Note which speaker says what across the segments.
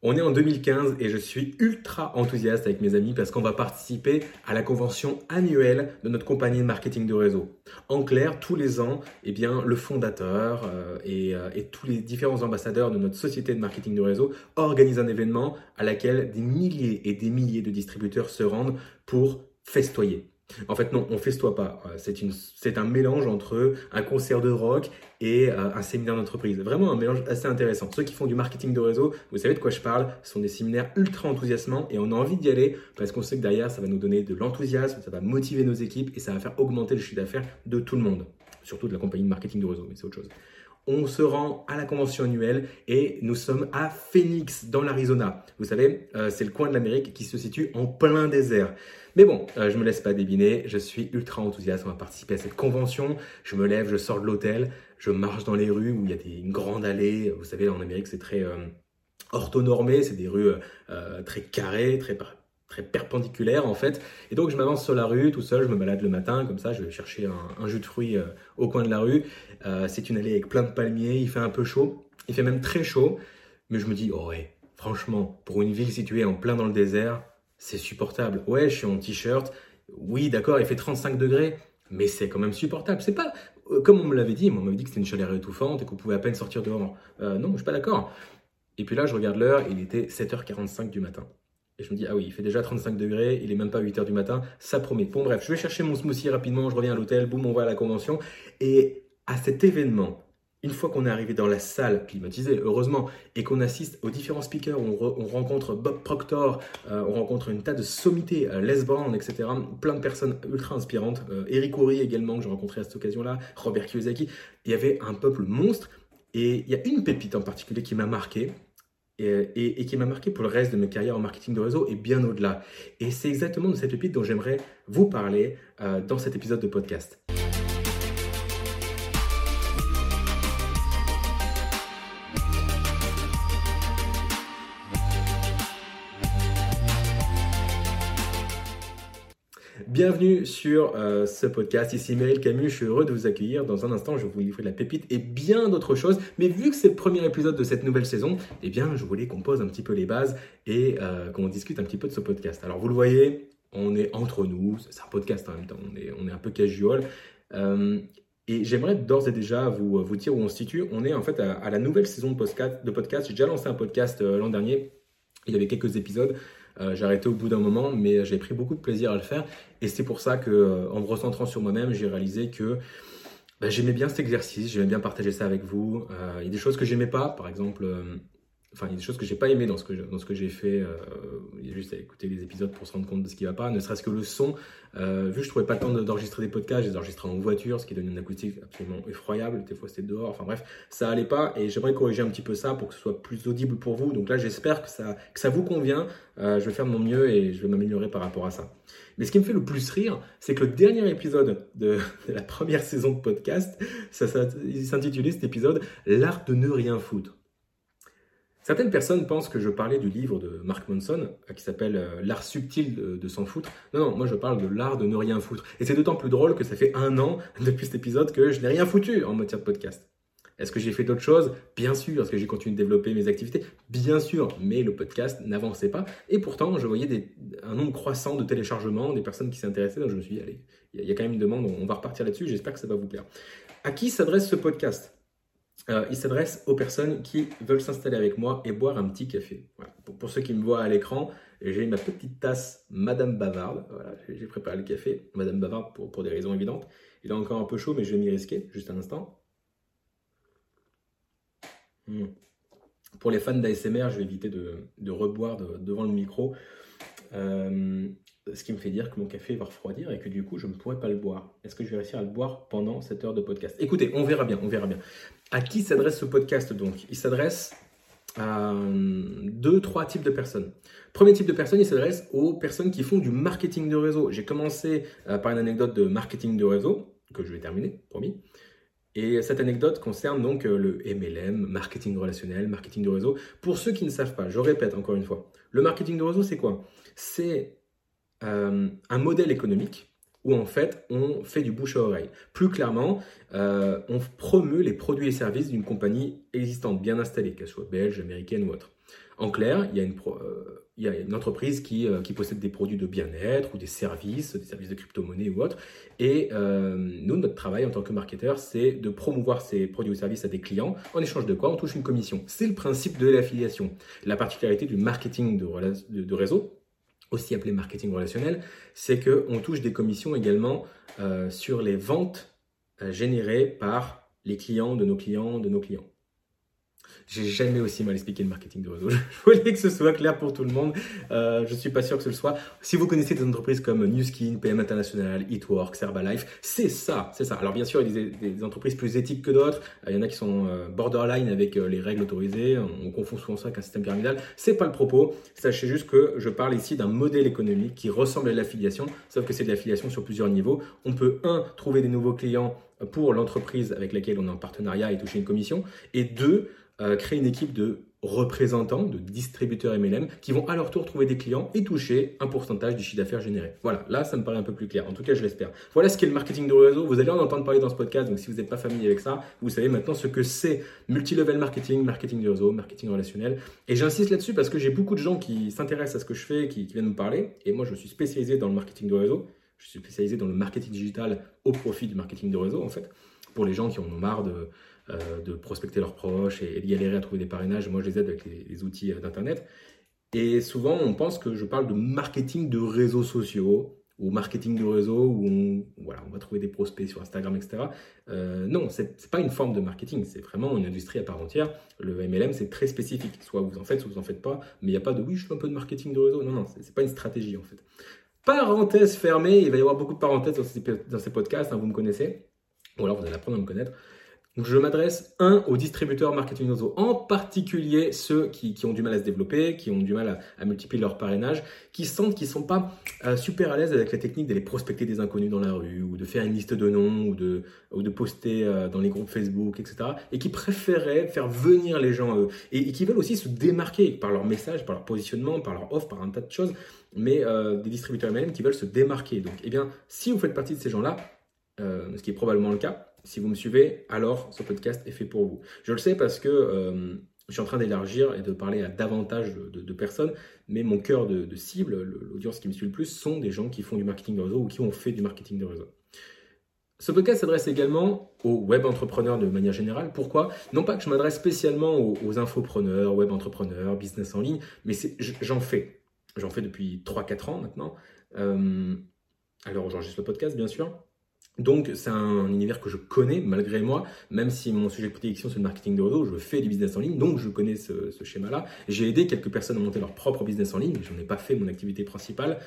Speaker 1: On est en 2015 et je suis ultra enthousiaste avec mes amis parce qu'on va participer à la convention annuelle de notre compagnie de marketing de réseau. En clair, tous les ans, eh bien, le fondateur euh, euh, et, tous les différents ambassadeurs de notre société de marketing de réseau organisent un événement à laquelle des milliers et des milliers de distributeurs se rendent pour festoyer. En fait, non, on festoie pas. Euh, c'est un mélange entre un concert de rock et euh, un séminaire d'entreprise. Vraiment un mélange assez intéressant. Ceux qui font du marketing de réseau, vous savez de quoi je parle, ce sont des séminaires ultra enthousiasmants et on a envie d'y aller parce qu'on sait que derrière, ça va nous donner de l'enthousiasme, ça va motiver nos équipes et ça va faire augmenter le chiffre d'affaires de tout le monde. Surtout de la compagnie de marketing de réseau, mais c'est autre chose on se rend à la convention annuelle et nous sommes à Phoenix, dans l'Arizona. Vous savez, euh, c'est le coin de l'Amérique qui se situe en plein désert. Mais bon, euh, je me laisse pas débiner, je suis ultra enthousiaste, on va participer à cette convention. Je me lève, je sors de l'hôtel, je marche dans les rues où il y a des, une grande allée. Vous savez, en Amérique, c'est très euh, orthonormé, c'est des rues très carrées, très très perpendiculaire en fait. Et donc je m'avance sur la rue tout seul, je me balade le matin comme ça, je vais chercher un, jus de fruits euh, au coin de la rue. Euh, c'est une allée avec plein de palmiers, il fait un peu chaud, il fait même très chaud, mais je me dis, oh ouais, franchement, pour une ville située en plein dans le désert, c'est supportable. Ouais, je suis en t-shirt, oui d'accord, il fait 35 degrés, mais c'est quand même supportable. C'est pas, euh, comme on me l'avait dit, on m'avait dit que c'était une chaleur étouffante et qu'on pouvait à peine sortir dehors. non, je suis pas d'accord. Et puis là, je regarde l'heure, il était 7h45 du matin. Et je me dis, ah oui, il fait déjà 35 degrés, il est même pas 8 heures du matin, ça promet. Bon, bref, je vais chercher mon smoothie rapidement, je reviens à l'hôtel, boum, on va à la convention. Et à cet événement, une fois qu'on est arrivé dans la salle climatisée, heureusement, et qu'on assiste aux différents speakers, on, rencontre Bob Proctor, euh, on rencontre une tas de sommités, euh, Les Brown, etc., plein de personnes ultra inspirantes, euh, Eric Horry également, que j'ai rencontré à cette occasion-là, Robert Kiyosaki, il y avait un peuple monstre, et il y a une pépite en particulier qui m'a marqué, et, qui m'a marqué pour le reste de ma carrière en marketing de réseau et bien au-delà. Et c'est exactement de cette pépite dont j'aimerais vous parler euh, dans cet épisode de podcast. Bienvenue sur euh, ce podcast. Ici Meryl Camus, je suis heureux de vous accueillir. Dans un instant, je vais vous livrer de la pépite et bien d'autres choses. Mais vu que c'est le premier épisode de cette nouvelle saison, eh bien, je voulais qu'on pose un petit peu les bases et euh, qu'on discute un petit peu de ce podcast. Alors, vous le voyez, on est entre nous. C'est un podcast en même temps. On est, on est un peu casual. Euh, et j'aimerais d'ores et déjà vous, vous dire où on se situe. On est en fait à, la nouvelle saison de podcast. De podcast. J'ai déjà lancé un podcast l'an dernier. Il y avait quelques épisodes. Euh, j'ai arrêté au bout d'un moment, mais j'ai pris beaucoup de plaisir à le faire. Et c'est pour ça que, euh, en me recentrant sur moi-même, j'ai réalisé que bah, j'aimais bien cet exercice, j'aimais bien partager ça avec vous. Euh, il y a des choses que j'aimais pas, par exemple, enfin il y a des choses que j'ai pas aimé dans ce que dans ce que j'ai fait euh, il y a juste à écouter les épisodes pour se rendre compte de ce qui va pas ne serait-ce que le son. Euh, vu que je trouvais pas le temps d'enregistrer des podcasts j'ai enregistré en voiture ce qui donne une acoustique absolument effroyable des fois c'était dehors enfin bref ça allait pas et j'aimerais corriger un petit peu ça pour que ce soit plus audible pour vous. Donc là j'espère que ça que ça vous convient. Euh, je vais faire de mon mieux et je vais m'améliorer par rapport à ça. Mais ce qui me fait le plus rire, c'est que le dernier épisode de, la première saison de podcast, ça, ça s'intitulait cet épisode L'art de ne rien foutre. Certaines personnes pensent que je parlais du livre de Mark Manson euh, qui s'appelle euh, L'art subtil de, s'en foutre. Non, non, moi je parle de l'art de ne rien foutre. Et c'est d'autant plus drôle que ça fait un an depuis cet épisode que je n'ai rien foutu en matière de podcast. Est-ce que j'ai fait d'autres choses? Bien sûr. Est-ce que j'ai continué de développer mes activités? Bien sûr. Mais le podcast n'avançait pas. Et pourtant, je voyais un nombre croissant de téléchargements, des personnes qui s'intéressaient. Donc je me suis dit, allez, il y, a quand même une demande, on va repartir là-dessus. J'espère que ça va vous plaire. À qui s'adresse ce podcast? Euh, il s'adresse aux personnes qui veulent s'installer avec moi et boire un petit café. Pour, ceux qui me voient à l'écran, j'ai ma petite tasse Madame Bavarde. j'ai préparé le café, Madame Bavarde, pour, des raisons évidentes. Il est encore un peu chaud, mais je vais m'y risquer, juste un instant. Hmm. Pour les fans d'ASMR, je vais éviter de, reboire devant le micro. Euh, ce qui me fait dire que mon café va refroidir et que du coup, je ne pourrai pas le boire. Est-ce que je vais réussir à le boire pendant cette heure de podcast? Écoutez, on verra bien, on verra bien. À qui s'adresse ce podcast donc? Il s'adresse à deux, trois types de personnes. Premier type de personne, il s'adresse aux personnes qui font du marketing de réseau. J'ai commencé euh, par une anecdote de marketing de réseau, que je vais terminer, promis. Et cette anecdote concerne donc euh, le MLM, marketing relationnel, marketing de réseau. Pour ceux qui ne savent pas, je répète encore une fois, le marketing de réseau, c'est quoi? C'est euh, un modèle économique où en fait on fait du bouche à oreille. Plus clairement, euh, on promeut les produits et services d'une compagnie existante, bien installée, qu'elle soit belge, américaine ou autre. En clair, il y a une, une entreprise qui, qui, possède des produits de bien-être ou des services, des services de crypto-monnaie ou autre. Et nous, notre travail en tant que marketeur, c'est de promouvoir ces produits ou services à des clients. En échange de quoi? On touche une commission. C'est le principe de l'affiliation. La particularité du marketing de réseau, aussi appelé marketing relationnel, c'est qu'on touche des commissions également euh, sur les ventes euh, générées par les clients de nos clients de nos clients. J'ai jamais aussi mal expliqué le marketing de réseau. Je voulais que ce soit clair pour tout le monde. Euh, je suis pas sûr que ce soit. Si vous connaissez des entreprises comme Newskin, PM International, Eatworks, Herbalife, c'est ça, c'est ça. Alors bien sûr, il y a des, entreprises plus éthiques que d'autres. Euh, il y en a qui sont euh, borderline avec euh, les règles autorisées. On, confond souvent ça avec un système pyramidal. C'est pas le propos. Sachez juste que je parle ici d'un modèle économique qui ressemble à l'affiliation, sauf que c'est de l'affiliation sur plusieurs niveaux. On peut un trouver des nouveaux clients pour l'entreprise avec laquelle on est en partenariat et toucher une commission, et deux euh, créer une équipe de représentants, de distributeurs MLM, qui vont à leur tour trouver des clients et toucher un pourcentage du chiffre d'affaires généré. Voilà, là ça me paraît un peu plus clair. En tout cas, je l'espère. Voilà ce qu'est le marketing de réseau. Vous allez en entendre parler dans ce podcast, donc si vous n'êtes pas familier avec ça, vous savez maintenant ce que c'est multilevel marketing, marketing de réseau, marketing relationnel. Et j'insiste là-dessus parce que j'ai beaucoup de gens qui s'intéressent à ce que je fais, qui, qui viennent me parler. Et moi, je suis spécialisé dans le marketing de réseau. Je suis spécialisé dans le marketing digital au profit du marketing de réseau, en fait, pour les gens qui en ont marre de euh, de prospecter leurs proches et, de galérer à trouver des parrainages. Moi, je les aide avec les, outils euh, d'Internet. Et souvent, on pense que je parle de marketing de réseaux sociaux ou marketing de réseau où on, voilà, on va trouver des prospects sur Instagram, etc. Euh, non, ce n'est pas une forme de marketing, c'est vraiment une industrie à part entière. Le MLM, c'est très spécifique. Soit vous en faites, soit vous en faites pas. Mais il n'y a pas de oui, je fais un peu de marketing de réseau. Non, non, ce n'est pas une stratégie en fait. Parenthèse fermée, il va y avoir beaucoup de parenthèses dans ces, dans ces podcasts, hein, vous me connaissez. Ou alors vous allez apprendre à me connaître. Donc je m'adresse, un, aux distributeurs marketing réseau, en particulier ceux qui, ont du mal à se développer, qui ont du mal à, multiplier leur parrainage, qui sentent qu'ils ne sont pas euh, super à l'aise avec la technique d'aller prospecter des inconnus dans la rue, ou de faire une liste de noms, ou de, poster euh, dans les groupes Facebook, etc. Et qui préféraient faire venir les gens eux. Et, qui veulent aussi se démarquer par leur message, par leur positionnement, par leur offre, par un tas de choses, mais euh, des distributeurs eux-mêmes qui veulent se démarquer. Donc, eh bien, si vous faites partie de ces gens-là, ce qui est probablement le cas, si vous me suivez, alors ce podcast est fait pour vous. Je le sais parce que euh, je suis en train d'élargir et de parler à davantage de, personnes, mais mon cœur de, cible, l'audience qui me suit le plus, sont des gens qui font du marketing de réseau ou qui ont fait du marketing de réseau. Ce podcast s'adresse également aux web entrepreneurs de manière générale. Pourquoi? Non pas que je m'adresse spécialement aux, infopreneurs, web entrepreneurs, business en ligne, mais j'en fais. J'en fais depuis 3-4 ans maintenant. Euh, alors j'enregistre le podcast, bien sûr. Donc, c'est un univers que je connais malgré moi, même si mon sujet de prédilection c'est le marketing de réseau, je fais du business en ligne, donc je connais ce, schéma-là. J'ai aidé quelques personnes à monter leur propre business en ligne, j'en ai pas fait mon activité principale,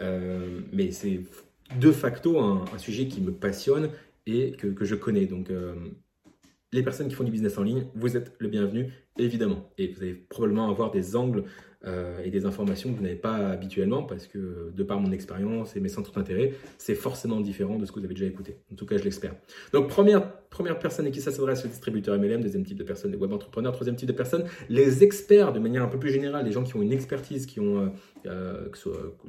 Speaker 1: euh, mais c'est de facto un, sujet qui me passionne et que, je connais. Donc, euh, les personnes qui font du business en ligne, vous êtes le bienvenu, évidemment. Et vous allez probablement avoir des angles euh, et des informations que vous n'avez pas habituellement parce que de par mon expérience et mes centres d'intérêt, c'est forcément différent de ce que vous avez déjà écouté. En tout cas, je l'espère. Donc, première, première personne à qui ça s'adresse, le distributeur MLM, deuxième type de personnes, les web entrepreneurs, troisième type de personnes, les experts de manière un peu plus générale, les gens qui ont une expertise, qui ont, euh, euh, que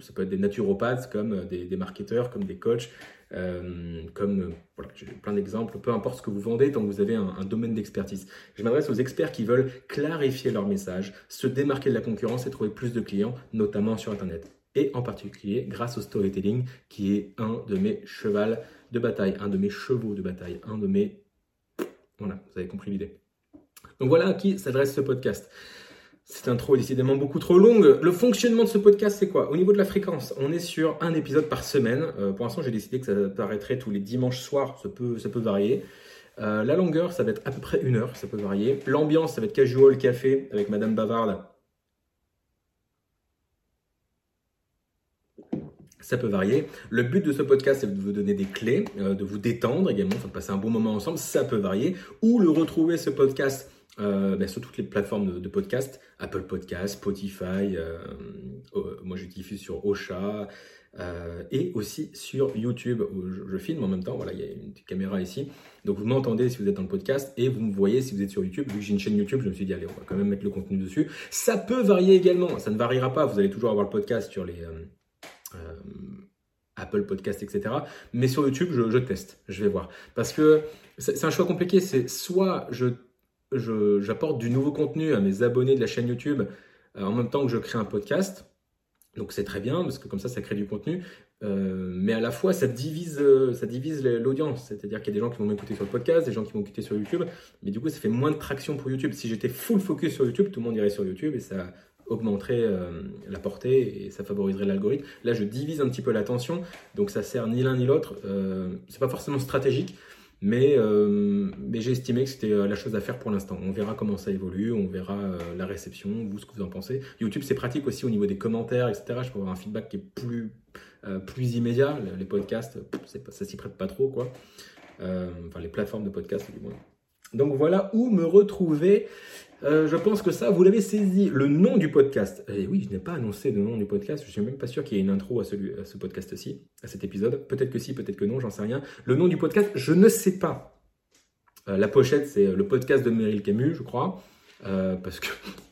Speaker 1: ça peut être des naturopathes comme des, des marketeurs, comme des coachs, euh, comme voilà, j'ai plein d'exemples, peu importe ce que vous vendez, tant que vous avez un, domaine d'expertise. Je m'adresse aux experts qui veulent clarifier leur message, se démarquer de la concurrence et trouver plus de clients, notamment sur Internet. Et en particulier grâce au storytelling, qui est un de mes chevals de bataille, un de mes chevaux de bataille, un de mes... Voilà, vous avez compris l'idée. Donc voilà à qui s'adresse ce podcast. Cette intro est décidément beaucoup trop longue. Le fonctionnement de ce podcast, c'est quoi? Au niveau de la fréquence, on est sur un épisode par semaine. Euh, pour l'instant, j'ai décidé que ça apparaîtrait tous les dimanches soirs. Ça peut, varier. Euh, la longueur, ça va être à peu près une heure. Ça peut varier. L'ambiance, ça va être casual café avec Madame Bavarde. Ça peut varier. Le but de ce podcast, c'est de vous donner des clés, euh, de vous détendre également, de passer un bon moment ensemble. Ça peut varier. Ou le retrouver, ce podcast, euh, ben, sur toutes les plateformes de, podcast, Apple Podcast, Spotify, euh, euh, moi je diffuse sur Ocha, et aussi sur YouTube où je, filme en même temps. Voilà, il y a une caméra ici. Donc vous m'entendez si vous êtes dans le podcast et vous me voyez si vous êtes sur YouTube. Vu que j'ai une chaîne YouTube, je me suis dit allez, on va quand même mettre le contenu dessus. Ça peut varier également. Ça ne variera pas. Vous allez toujours avoir le podcast sur les Apple Podcast, etc. Mais sur YouTube, je, je teste. Je vais voir parce que c'est un choix compliqué. C'est soit je j'apporte du nouveau contenu à mes abonnés de la chaîne YouTube en même temps que je crée un podcast. Donc c'est très bien parce que comme ça, ça crée du contenu. Euh, mais à la fois, ça divise, euh, l'audience. C'est-à-dire qu'il y a des gens qui vont m'écouter sur le podcast, des gens qui vont m'écouter sur YouTube. Mais du coup, ça fait moins de traction pour YouTube. Si j'étais full focus sur YouTube, tout le monde irait sur YouTube et ça augmenterait euh, la portée et ça favoriserait l'algorithme. Là, je divise un petit peu l'attention. Donc ça sert ni l'un ni l'autre. c'est pas forcément stratégique. Mais, mais j'ai estimé que c'était la chose à faire pour l'instant. On verra comment ça évolue, on verra la réception, vous, ce que vous en pensez. YouTube, c'est pratique aussi au niveau des commentaires, etc. Je peux avoir un feedback qui est plus euh, plus immédiat. Les podcasts, ça s'y prête pas trop, quoi. Euh, enfin, les plateformes de podcasts, du moins. Donc voilà où me retrouver. Euh, je pense que ça, vous l'avez saisi. Le nom du podcast. Et oui, je n'ai pas annoncé le nom du podcast. Je suis même pas sûr qu'il y ait une intro à, celui, à ce podcast-ci, à cet épisode. Peut-être que si, peut-être que non, j'en sais rien. Le nom du podcast, je ne sais pas. la pochette, c'est le podcast de Meryl Camus, je crois. Euh, parce que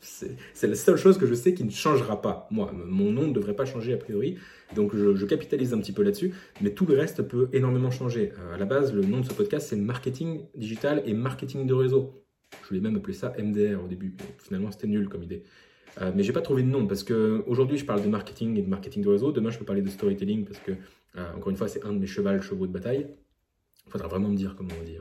Speaker 1: c'est la seule chose que je sais qui ne changera pas. Moi, mon nom ne devrait pas changer a priori, donc je, capitalise un petit peu là-dessus, mais tout le reste peut énormément changer. Euh, à la base, le nom de ce podcast, c'est marketing digital et marketing de réseau. Je voulais même appeler ça MDR au début, finalement c'était nul comme idée. Euh, mais j'ai pas trouvé de nom parce que aujourd'hui je parle de marketing et de marketing de réseau. Demain je peux parler de storytelling parce que encore une fois c'est un de mes chevaux de bataille. Il faudra vraiment me dire comment on dit.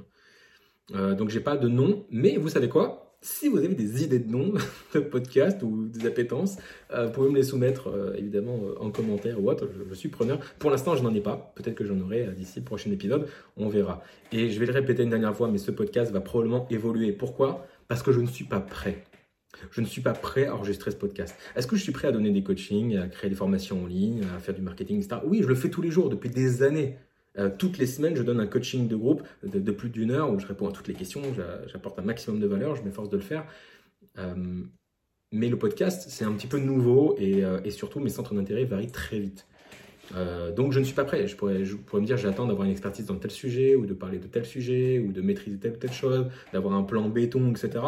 Speaker 1: Hein. donc j'ai pas de nom, mais vous savez quoi? Si vous avez des idées de noms de podcast ou des appétences, euh, vous pouvez me les soumettre euh, évidemment euh, en commentaire ou autre. Je, suis preneur. Pour l'instant, je n'en ai pas. Peut-être que j'en aurai d'ici le prochain épisode. On verra. Et je vais le répéter une dernière fois, mais ce podcast va probablement évoluer. Pourquoi? Parce que je ne suis pas prêt. Je ne suis pas prêt à enregistrer ce podcast. Est-ce que je suis prêt à donner des coachings, à créer des formations en ligne, à faire du marketing, etc. Oui, je le fais tous les jours, depuis des années. Euh, toutes les semaines, je donne un coaching de groupe de, plus d'une heure où je réponds à toutes les questions, j'apporte un maximum de valeur, je m'efforce de le faire. Euh, mais le podcast, c'est un petit peu nouveau euh, et, surtout mes centres d'intérêt varient très vite. donc je ne suis pas prêt. Je pourrais, me dire j'attends d'avoir une expertise dans tel sujet ou de parler de tel sujet ou de maîtriser telle telle chose, d'avoir un plan béton, etc.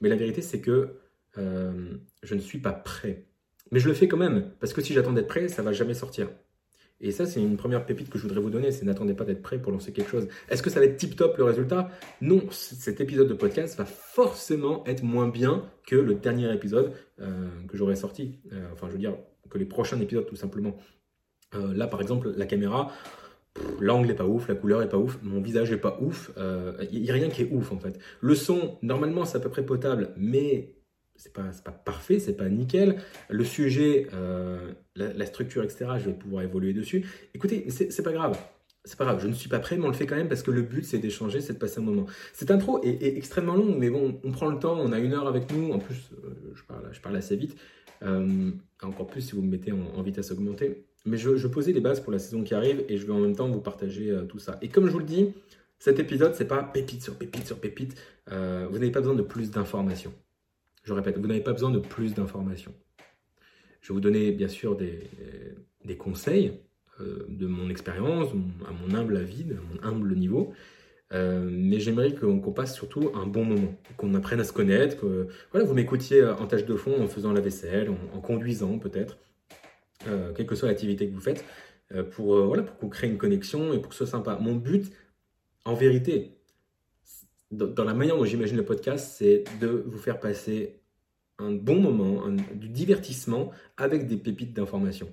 Speaker 1: Mais la vérité, c'est que je ne suis pas prêt. Mais je le fais quand même parce que si j'attends d'être prêt, ça va jamais sortir. Et ça, c'est une première pépite que je voudrais vous donner, c'est n'attendez pas d'être prêt pour lancer quelque chose. Est-ce que ça va être tip-top le résultat? Non, cet épisode de podcast va forcément être moins bien que le dernier épisode euh, que j'aurais sorti. Euh, enfin, je veux dire, que les prochains épisodes tout simplement. Euh, là, par exemple, la caméra, l'angle est pas ouf, la couleur est pas ouf, mon visage est pas ouf, il n'y a rien qui est ouf en fait. Le son, normalement, c'est à peu près potable, mais c'est pas, pas parfait, c'est pas nickel. Le sujet, euh, la, structure, etc., je vais pouvoir évoluer dessus. Écoutez, c'est pas grave. C'est pas grave, je ne suis pas prêt, mais on le fait quand même parce que le but c'est d'échanger, c'est de passer un moment. Cette intro est, extrêmement longue, mais bon, on prend le temps, on a une heure avec nous. En plus, euh, je, parle, je parle assez vite. Euh, encore plus si vous me mettez en, vitesse augmentée. Mais je, je, posais les bases pour la saison qui arrive et je vais en même temps vous partager tout ça. Et comme je vous le dis, cet épisode, c'est pas pépite sur pépite sur pépite. vous n'avez pas besoin de plus d'informations. Je répète, vous n'avez pas besoin de plus d'informations. Je vais vous donner bien sûr des, conseils euh, de mon expérience, à mon humble avis, à mon humble niveau. Euh, mais j'aimerais qu'on passe surtout un bon moment, qu'on apprenne à se connaître, que voilà, vous m'écoutiez en tâche de fond en faisant la vaisselle, en, conduisant peut-être, euh, quelle que soit l'activité que vous faites, pour, voilà, pour qu'on crée une connexion et pour que ce soit sympa. Mon but, en vérité, dans la manière dont j'imagine le podcast, c'est de vous faire passer un bon moment, du divertissement avec des pépites d'information.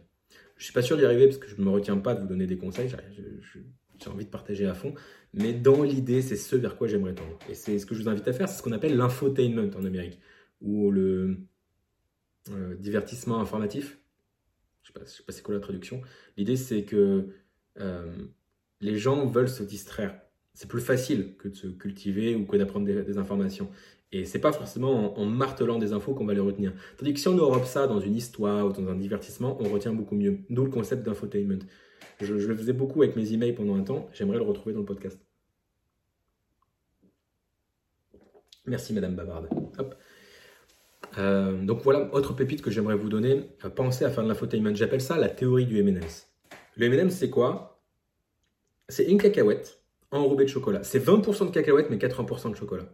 Speaker 1: Je suis pas sûr d'y arriver parce que je ne me retiens pas de vous donner des conseils, j'ai envie de partager à fond, mais dans l'idée, c'est ce vers quoi j'aimerais tendre. Et c'est ce que je vous invite à faire, c'est ce qu'on appelle l'infotainment en Amérique, ou le euh, divertissement informatif. Je ne sais pas, c'est quoi la traduction. L'idée, c'est que euh, les gens veulent se distraire c'est plus facile que de se cultiver ou que d'apprendre des, informations. Et c'est pas forcément en, martelant des infos qu'on va les retenir. Tandis que si on enrobe ça dans une histoire ou dans un divertissement, on retient beaucoup mieux. D'où le concept d'infotainment. Je, le faisais beaucoup avec mes emails pendant un temps. J'aimerais le retrouver dans le podcast. Merci Madame Bavarde. Euh, donc voilà, autre pépite que j'aimerais vous donner. Euh, pensez à faire de l'infotainment. J'appelle ça la théorie du M&M's. Le M&M's, c'est quoi? C'est une cacahuète enrobé de chocolat. C'est 20% de cacahuètes, mais 80% de chocolat.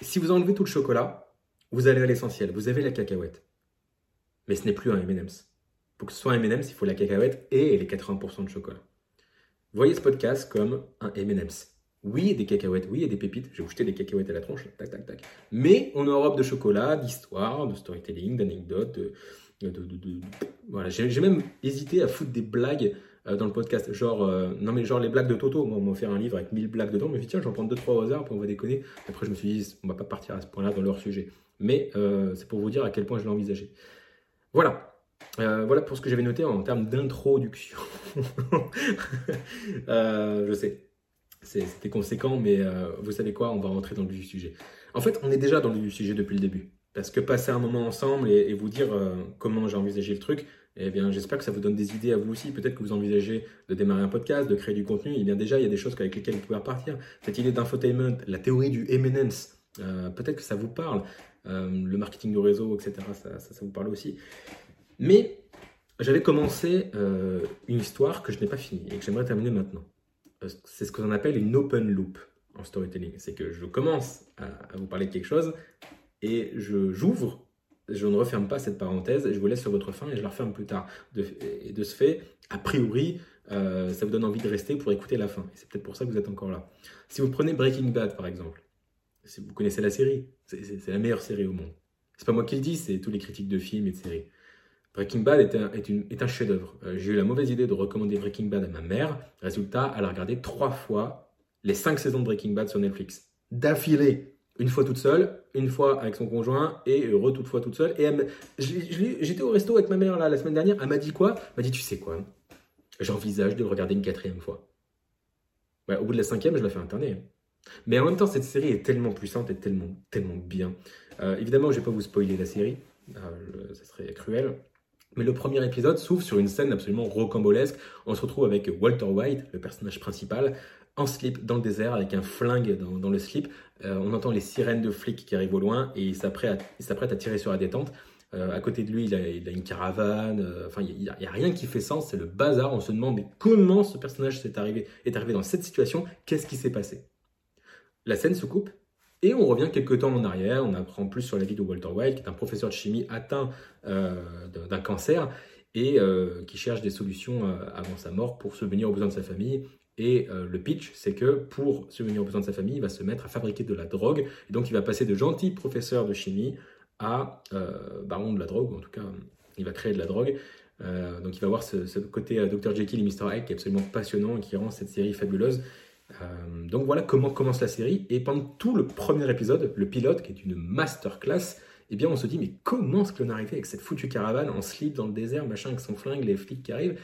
Speaker 1: Si vous enlevez tout le chocolat, vous allez à l'essentiel. Vous avez la cacahuète. Mais ce n'est plus un M&M's. Pour que ce soit un M&M's, il faut la cacahuète et les 80% de chocolat. Voyez ce podcast comme un M&M's. Oui, des cacahuètes, oui, et des pépites. J'ai jeter des cacahuètes à la tronche, tac, tac, tac. Mais on enrobe de chocolat, d'histoire, de storytelling, d'anecdotes, Voilà, j'ai même hésité à foutre des blagues dans le podcast. Genre, euh, non mais genre les blagues de Toto. Moi, on m'a offert un livre avec 1000 blagues dedans. Je me suis dit, tiens, j'en prends 2-3 au hasard, puis on va déconner. Après, je me suis dit, on va pas partir à ce point-là dans leur sujet. Mais euh, c'est pour vous dire à quel point je l'ai envisagé. Voilà. voilà pour ce que j'avais noté en termes d'introduction. je sais, c'était conséquent, mais euh, vous savez quoi, on va rentrer dans le vif du sujet. En fait, on est déjà dans le vif du sujet depuis le début. Parce que passer un moment ensemble et, vous dire euh, comment j'ai envisagé le truc, eh bien, j'espère que ça vous donne des idées à vous aussi. Peut-être que vous envisagez de démarrer un podcast, de créer du contenu. Eh bien, déjà, il y a des choses avec lesquelles vous pouvez repartir. Cette idée d'infotainment, la théorie du eminence, euh, peut-être que ça vous parle. le marketing de réseau, etc., ça, ça, vous parle aussi. Mais j'avais commencé une histoire que je n'ai pas finie et que j'aimerais terminer maintenant. Euh, c'est ce qu'on appelle une open loop en storytelling. C'est que je commence à, vous parler de quelque chose et je j'ouvre, je ne referme pas cette parenthèse, je vous laisse sur votre fin et je la referme plus tard. et de ce fait, a priori, euh, ça vous donne envie de rester pour écouter la fin. C'est peut-être pour ça que vous êtes encore là. Si vous prenez Breaking Bad par exemple, si vous connaissez la série, c'est la meilleure série au monde. C'est pas moi qui le dis, c'est tous les critiques de films et de séries. Breaking Bad est un, est un chef-d'œuvre. Euh, j'ai eu la mauvaise idée de recommander Breaking Bad à ma mère. Résultat, elle a regardé trois fois les cinq saisons de Breaking Bad sur Netflix. D'affilée. Une fois toute seule, une fois avec son conjoint et re toute fois toute seule. Et j'étais au resto avec ma mère là, la semaine dernière. Elle m'a dit quoi? Elle m'a dit Tu sais quoi? J'envisage de le regarder une quatrième fois. au bout de la cinquième, je la fais interner. Mais en même temps, cette série est tellement puissante et tellement, tellement bien. Euh, évidemment, je ne vais pas vous spoiler la série. Euh, ça serait cruel. Mais le premier épisode s'ouvre sur une scène absolument rocambolesque. On se retrouve avec Walter White, le personnage principal, en slip dans le désert avec un flingue dans, le slip. Euh, on entend les sirènes de flics qui arrivent au loin et il s'apprête à, tirer sur la détente. Euh, à côté de lui, il a, une caravane. Euh, enfin, il n'y a, rien qui fait sens. C'est le bazar. On se demande mais comment ce personnage est arrivé, est arrivé dans cette situation? Qu'est-ce qui s'est passé? La scène se coupe et on revient quelques temps en arrière, on apprend plus sur la vie de Walter White, qui est un professeur de chimie atteint d'un cancer et qui cherche des solutions avant sa mort pour subvenir aux besoins de sa famille. Et le pitch, c'est que pour subvenir aux besoins de sa famille, il va se mettre à fabriquer de la drogue. Et donc il va passer de gentil professeur de chimie à baron de la drogue, ou en tout cas, il va créer de la drogue. donc il va avoir ce, côté Dr. Jekyll et Mr. Hyde qui est absolument passionnant et qui rend cette série fabuleuse. Euh, donc voilà comment commence la série. Et pendant tout le premier épisode, le pilote, qui est une masterclass, eh bien on se dit mais comment est-ce qu'on arrivé avec cette foutue caravane en slip dans le désert, machin, avec son flingue, les flics qui arrivent?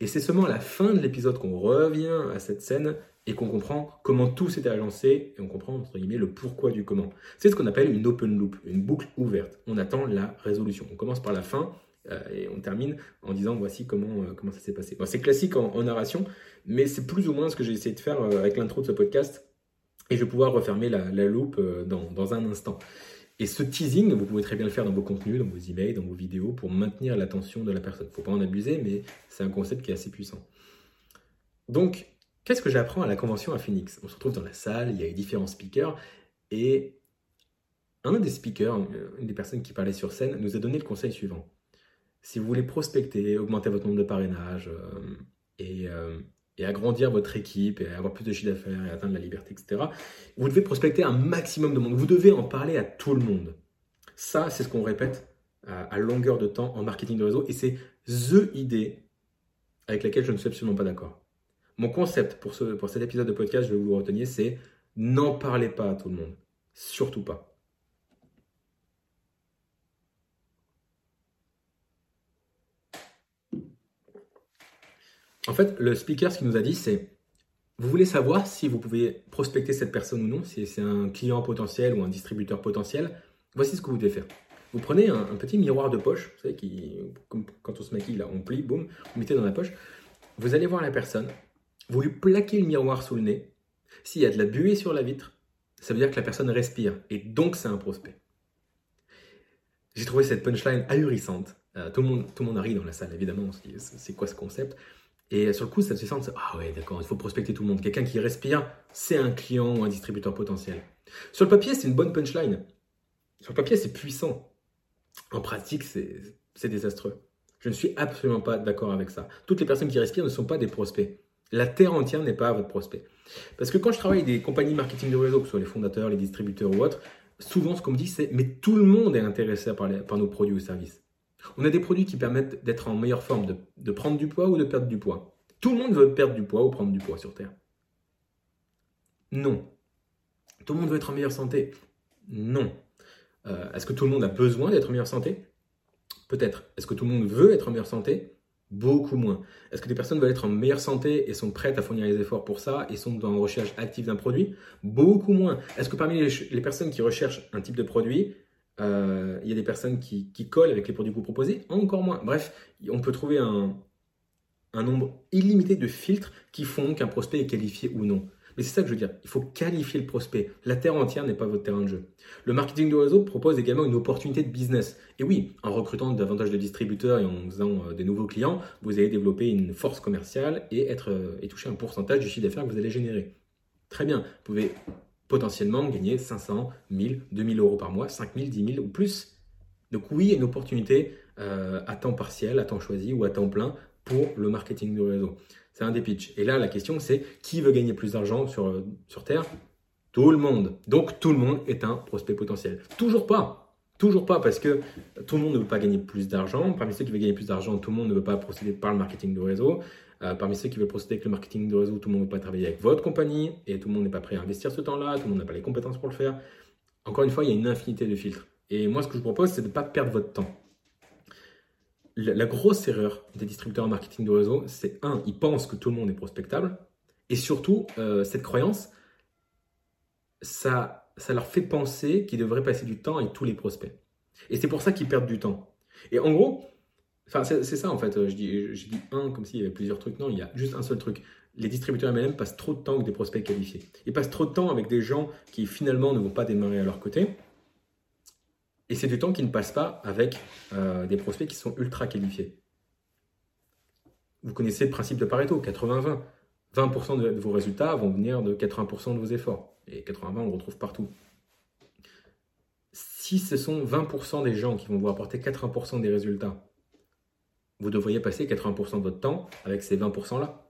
Speaker 1: Et c'est seulement à la fin de l'épisode qu'on revient à cette scène et qu'on comprend comment tout s'était agencé et on comprend entre guillemets le pourquoi du comment. C'est ce qu'on appelle une open loop, une boucle ouverte. On attend la résolution. On commence par la fin euh, et on termine en disant voici comment, euh, comment ça s'est passé. c'est classique en, narration, mais c'est plus ou moins ce que j'ai essayé de faire euh, avec l'intro de ce podcast. Et je vais pouvoir refermer la, loupe dans, dans, un instant. Et ce teasing, vous pouvez très bien le faire dans vos contenus, dans vos emails, dans vos vidéos, pour maintenir l'attention de la personne. Il ne faut pas en abuser, mais c'est un concept qui est assez puissant. Donc, qu'est-ce que j'apprends à la convention à Phoenix On se retrouve dans la salle, il y a différents speakers, et un des speakers, une des personnes qui parlait sur scène, nous a donné le conseil suivant si vous voulez prospecter, augmenter votre nombre de parrainages euh, euh, et, agrandir votre équipe et avoir plus de chiffre d'affaires et atteindre la liberté, etc., vous devez prospecter un maximum de monde. Vous devez en parler à tout le monde. Ça, c'est ce qu'on répète à, longueur de temps en marketing de réseau et c'est THE idée avec laquelle je ne suis absolument pas d'accord. Mon concept pour, ce, pour cet épisode de podcast, je vais vous le retenir, c'est n'en parlez pas à tout le monde. Surtout pas. En fait, le speaker, ce qu'il nous a dit, c'est vous voulez savoir si vous pouvez prospecter cette personne ou non, si c'est un client potentiel ou un distributeur potentiel. Voici ce que vous devez faire. Vous prenez un, petit miroir de poche, vous savez, qui, comme quand on se maquille, là, on plie, boum, vous mettez dans la poche. Vous allez voir la personne, vous lui plaquez le miroir sous le nez. S'il y a de la buée sur la vitre, ça veut dire que la personne respire, et donc c'est un prospect. J'ai trouvé cette punchline ahurissante. Euh, tout, le monde, tout le monde arrive dans la salle, évidemment, c'est quoi ce concept? Et sur le coup, ça se sent, ah ouais, d'accord, il faut prospecter tout le monde. Quelqu'un qui respire, c'est un client ou un distributeur potentiel. Sur le papier, c'est une bonne punchline. Sur le papier, c'est puissant. En pratique, c'est désastreux. Je ne suis absolument pas d'accord avec ça. Toutes les personnes qui respirent ne sont pas des prospects. La terre entière n'est pas votre prospect. Parce que quand je travaille avec des compagnies marketing de réseau, que ce soit les fondateurs, les distributeurs ou autres, souvent ce qu'on me dit c'est mais tout le monde est intéressé par, par nos produits ou services. On a des produits qui permettent d'être en meilleure forme, de, prendre du poids ou de perdre du poids. Tout le monde veut perdre du poids ou prendre du poids sur Terre. Non. Tout le monde veut être en meilleure santé. Non. Euh, est-ce que tout le monde a besoin d'être en meilleure santé? Peut-être. Est-ce que tout le monde veut être en meilleure santé? Beaucoup moins. Est-ce que des personnes veulent être en meilleure santé et sont prêtes à fournir les efforts pour ça et sont dans la recherche active d'un produit? Beaucoup moins. Est-ce que parmi les, personnes qui recherchent un type de produit, euh, il y a des personnes qui, collent avec les produits que vous proposez Encore moins. Bref, on peut trouver un, nombre illimité de filtres qui font qu'un prospect est qualifié ou non. Mais c'est ça que je veux dire. Il faut qualifier le prospect. La terre entière n'est pas votre terrain de jeu. Le marketing de réseau propose également une opportunité de business. Et oui, en recrutant davantage de distributeurs et en faisant euh, des nouveaux clients, vous allez développer une force commerciale et, euh, et toucher un pourcentage du chiffre d'affaires que vous allez générer. Très bien. Vous pouvez potentiellement gagner 500, 1000, 2000 euros par mois, 5000, 10 000 ou plus. Donc oui, une opportunité euh, à temps partiel, à temps choisi ou à temps plein pour le marketing de réseau. C'est un des pitchs. Et là, la question, c'est qui veut gagner plus d'argent sur, sur Terre? Tout le monde. Donc, tout le monde est un prospect potentiel. Toujours pas. Toujours pas, parce que tout le monde ne veut pas gagner plus d'argent. Parmi ceux qui veulent gagner plus d'argent, tout le monde ne veut pas procéder par le marketing de réseau. Euh, parmi ceux qui veulent procéder avec le marketing de réseau, tout le monde ne veut pas travailler avec votre compagnie et tout le monde n'est pas prêt à investir ce temps-là, tout le monde n'a pas les compétences pour le faire. Encore une fois, il y a une infinité de filtres. Et moi, ce que je vous propose, c'est de ne pas perdre votre temps la grosse erreur des distributeurs en marketing de réseau, c'est un, ils pensent que tout le monde est prospectable, et surtout, euh, cette croyance, ça, ça leur fait penser qu'ils devraient passer du temps avec tous les prospects. Et c'est pour ça qu'ils perdent du temps. Et en gros, enfin, c'est ça en fait, je dis, un comme s'il y avait plusieurs trucs. Non, il y a juste un seul truc. Les distributeurs MLM passent trop de temps avec des prospects qualifiés. Ils passent trop de temps avec des gens qui finalement ne vont pas démarrer à leur côté. Et c'est du temps qui ne passe pas avec euh, des prospects qui sont ultra qualifiés. Vous connaissez le principe de Pareto, 80-20. 20%, de vos résultats vont venir de 80% de vos efforts. Et 80-20, on le retrouve partout. Si ce sont 20% des gens qui vont vous apporter 80% des résultats, vous devriez passer 80% de votre temps avec ces 20%-là.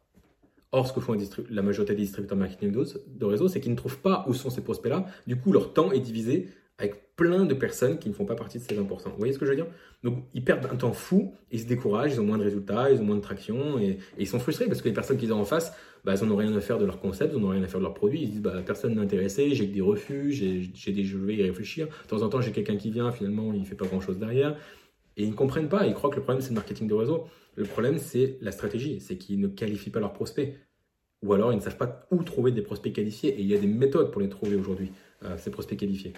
Speaker 1: Or, ce que font la majorité des distributeurs marketing de réseau, c'est qu'ils ne trouvent pas où sont ces prospects-là. Du coup, leur temps est divisé avec plein de personnes qui ne font pas partie de ces 20%. Vous voyez ce que je veux dire? Donc, ils perdent un temps fou, ils se découragent, ils ont moins de résultats, ils ont moins de traction, et, ils sont frustrés parce que les personnes qu'ils ont en face, bah, elles n'ont rien à faire de leur concept, elles n'ont rien à faire de leur produit. Ils disent, bah, personne n'est intéressé, j'ai que des refus, j'ai des, je vais y réfléchir. De temps en temps, j'ai quelqu'un qui vient, finalement, il ne fait pas grand-chose derrière. Et ils ne comprennent pas, ils croient que le problème, c'est le marketing de réseau. Le problème, c'est la stratégie, c'est qu'ils ne qualifient pas leurs prospects. Ou alors, ils ne savent pas où trouver des prospects qualifiés. Et il y a des méthodes pour les trouver aujourd'hui, euh, ces prospects qualifiés.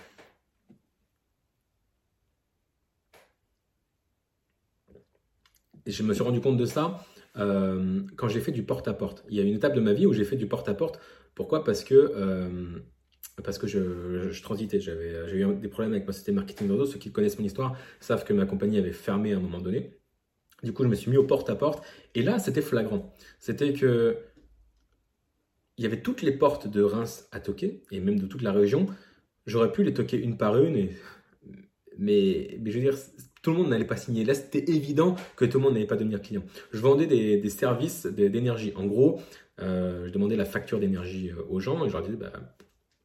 Speaker 1: Je me suis rendu compte de ça euh, quand j'ai fait du porte-à-porte. Il y a une étape de ma vie où j'ai fait du porte-à-porte. Pourquoi? Parce que, euh, parce que je, transitais. J'avais eu des problèmes avec ma société marketing réseau. Ceux qui connaissent mon histoire savent que ma compagnie avait fermé à un moment donné. Du coup, je me suis mis au porte-à-porte. Et là, c'était flagrant. C'était que il y avait toutes les portes de Reims à toquer, et même de toute la région. J'aurais pu les toquer une par une, mais, je veux dire, tout le monde n'allait pas signer. Là, c'était évident que tout le monde n'allait pas devenir client. Je vendais des, services d'énergie. En gros, euh, je demandais la facture d'énergie euh, aux gens et je leur disais, bah,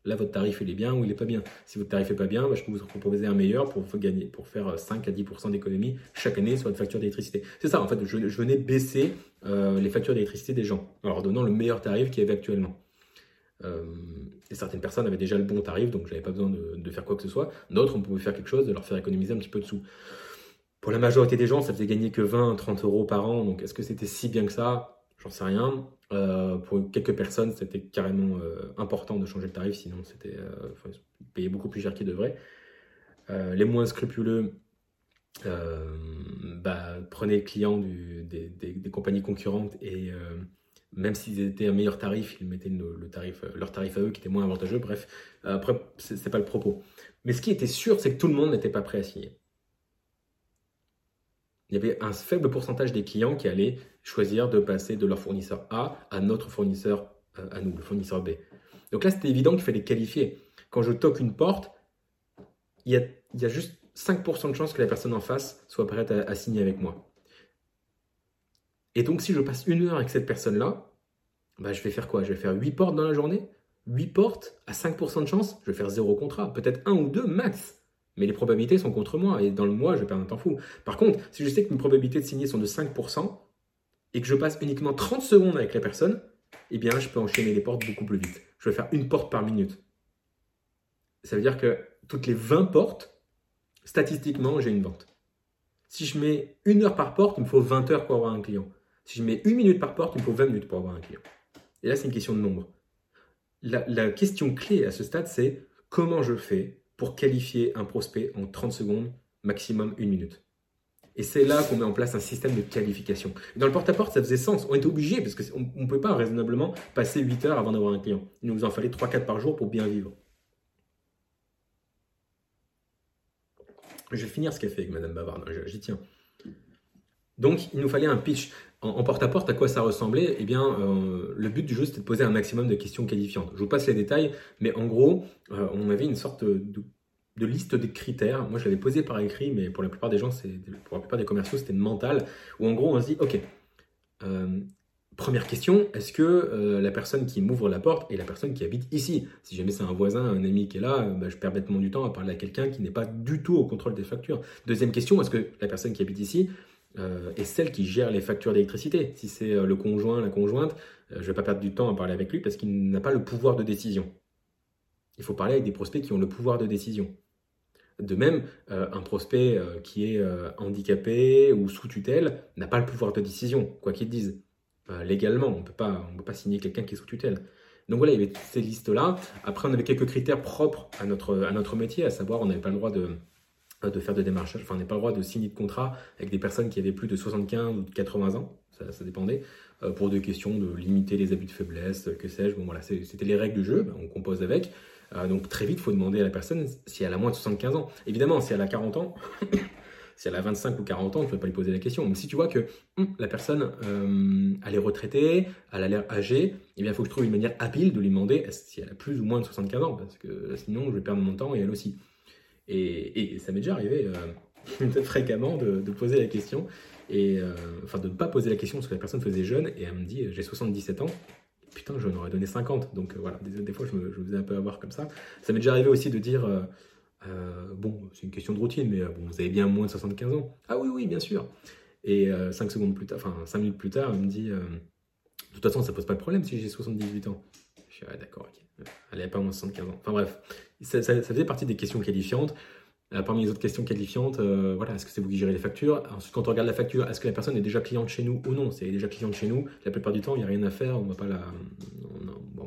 Speaker 1: là, votre tarif, il est bien ou il n'est pas bien. Si votre tarif n'est pas bien, bah, je peux vous proposer un meilleur pour, gagner, pour faire 5 à 10% d'économie chaque année sur votre facture d'électricité. C'est ça, en fait, je, venais baisser euh, les factures d'électricité des gens en leur donnant le meilleur tarif qu'il y avait actuellement. et certaines personnes avaient déjà le bon tarif, donc je n'avais pas besoin de, de, faire quoi que ce soit. D'autres, on pouvait faire quelque chose, de leur faire économiser un petit peu de sous. Pour la majorité des gens, ça faisait gagner que 20, 30 euros par an. Donc, est-ce que c'était si bien que ça? J'en sais rien. Euh, pour quelques personnes, c'était carrément euh, important de changer le tarif, sinon c'était euh, payer beaucoup plus cher qu'ils devraient. Les moins scrupuleux bah, prenaient les clients des, compagnies concurrentes et même s'ils étaient un meilleur tarif, ils mettaient le, tarif, leur tarif à eux qui était moins avantageux. Bref, après, c'est pas le propos. Mais ce qui était sûr, c'est que tout le monde n'était pas prêt à signer il y avait un faible pourcentage des clients qui allaient choisir de passer de leur fournisseur A à notre fournisseur euh, à nous, le fournisseur B. Donc là, c'était évident qu'il fallait qualifier. Quand je toque une porte, il y a, juste 5% de chance que la personne en face soit prête à, signer avec moi. Et donc, si je passe une heure avec cette personne-là, bah, je vais faire quoi? Je vais faire 8 portes dans la journée? 8 portes à 5% de chance, je vais faire zéro contrat, peut-être un ou deux max. Mais les probabilités sont contre moi et dans le mois, je perdre un temps fou. Par contre, si je sais que mes probabilités de signer sont de 5% et que je passe uniquement 30 secondes avec la personne, eh bien, je peux enchaîner les portes beaucoup plus vite. Je vais faire une porte par minute. Ça veut dire que toutes les 20 portes, statistiquement, j'ai une vente. Si je mets une heure par porte, il me faut 20 heures pour avoir un client. Si je mets une minute par porte, il me faut 20 minutes pour avoir un client. Et là, c'est une question de nombre. La, la question clé à ce stade, c'est comment je fais pour qualifier un prospect en 30 secondes, maximum une minute? Et c'est là qu'on met en place un système de qualification. Dans le porte-à-porte, ça faisait sens. On était obligé, parce qu'on ne peut pas raisonnablement passer 8 heures avant d'avoir un client. Il nous en fallait 3-4 par jour pour bien vivre. Je vais finir ce café avec Madame Bavard, j'y tiens. Donc, il nous fallait un pitch. En porte-à-porte, -à, quoi ça ressemblait? Eh bien, euh, le but du jeu, c'était de poser un maximum de questions qualifiantes. Je vous passe les détails, mais en gros, euh, on avait une sorte de, liste de critères. Moi, je l'avais posé par écrit, mais pour la plupart des gens, pour la plupart des commerciaux, c'était mental. Où en gros, on se dit, OK, euh, première question, est-ce que la personne qui m'ouvre la porte est la personne qui habite ici? Si jamais c'est un voisin, un ami qui est là, bah, je perds bêtement du temps à parler à quelqu'un qui n'est pas du tout au contrôle des factures. Deuxième question, est-ce que la personne qui habite ici euh, et celle qui gère les factures d'électricité? Si c'est euh, le conjoint, la conjointe, euh, je ne vais pas perdre du temps à parler avec lui parce qu'il n'a pas le pouvoir de décision. Il faut parler avec des prospects qui ont le pouvoir de décision. De même, un prospect qui est handicapé ou sous tutelle n'a pas le pouvoir de décision, quoi qu'il dise. légalement, on ne peut pas signer quelqu'un qui est sous tutelle. Donc voilà, il y avait ces listes-là. Après, on avait quelques critères propres à notre, à notre métier, à savoir, on n'avait pas le droit de, de faire de démarchage. Enfin, on n'a pas le droit de signer de contrat avec des personnes qui avaient plus de 75 ou de 80 ans, ça, dépendait, euh, pour des questions de limiter les abus de faiblesse, que sais-je. Bon, voilà, c'était les règles du jeu, ben, on compose avec. Euh, donc très vite, il faut demander à la personne si elle a moins de 75 ans. Évidemment, si elle a 40 ans, si elle a 25 ou 40 ans, tu ne vas pas lui poser la question. Mais si tu vois que hum, la personne, euh, elle est retraitée, elle a l'air âgée, eh bien, il faut que je trouve une manière habile de lui demander si elle a plus ou moins de 75 ans, parce que sinon, je vais perdre mon temps et elle aussi. Et, ça m'est déjà arrivé euh, fréquemment de, poser la question, et euh, enfin de ne pas poser la question parce que la personne faisait jeune, et elle me dit j'ai 77 ans, putain, je n'aurais donné 50. Donc euh, voilà, des, fois je me, faisais un peu avoir comme ça. Ça m'est déjà arrivé aussi de dire bon, c'est une question de routine, mais bon, vous avez bien moins de 75 ans. Ah oui, oui, bien sûr. Et 5 secondes plus tard, enfin 5 minutes plus tard, elle me dit de toute façon, ça pose pas de problème si j'ai 78 ans. Je suis ah, d'accord, ok. Elle n'avait pas moins de 75 ans. Enfin bref, ça, faisait partie des questions qualifiantes. Euh, parmi les autres questions qualifiantes, euh, voilà, est-ce que c'est vous qui gérez les factures? Ensuite, quand on regarde la facture, est-ce que la personne est déjà cliente chez nous ou non? Si elle est déjà cliente chez nous, la plupart du temps, il n'y a rien à faire, on ne la,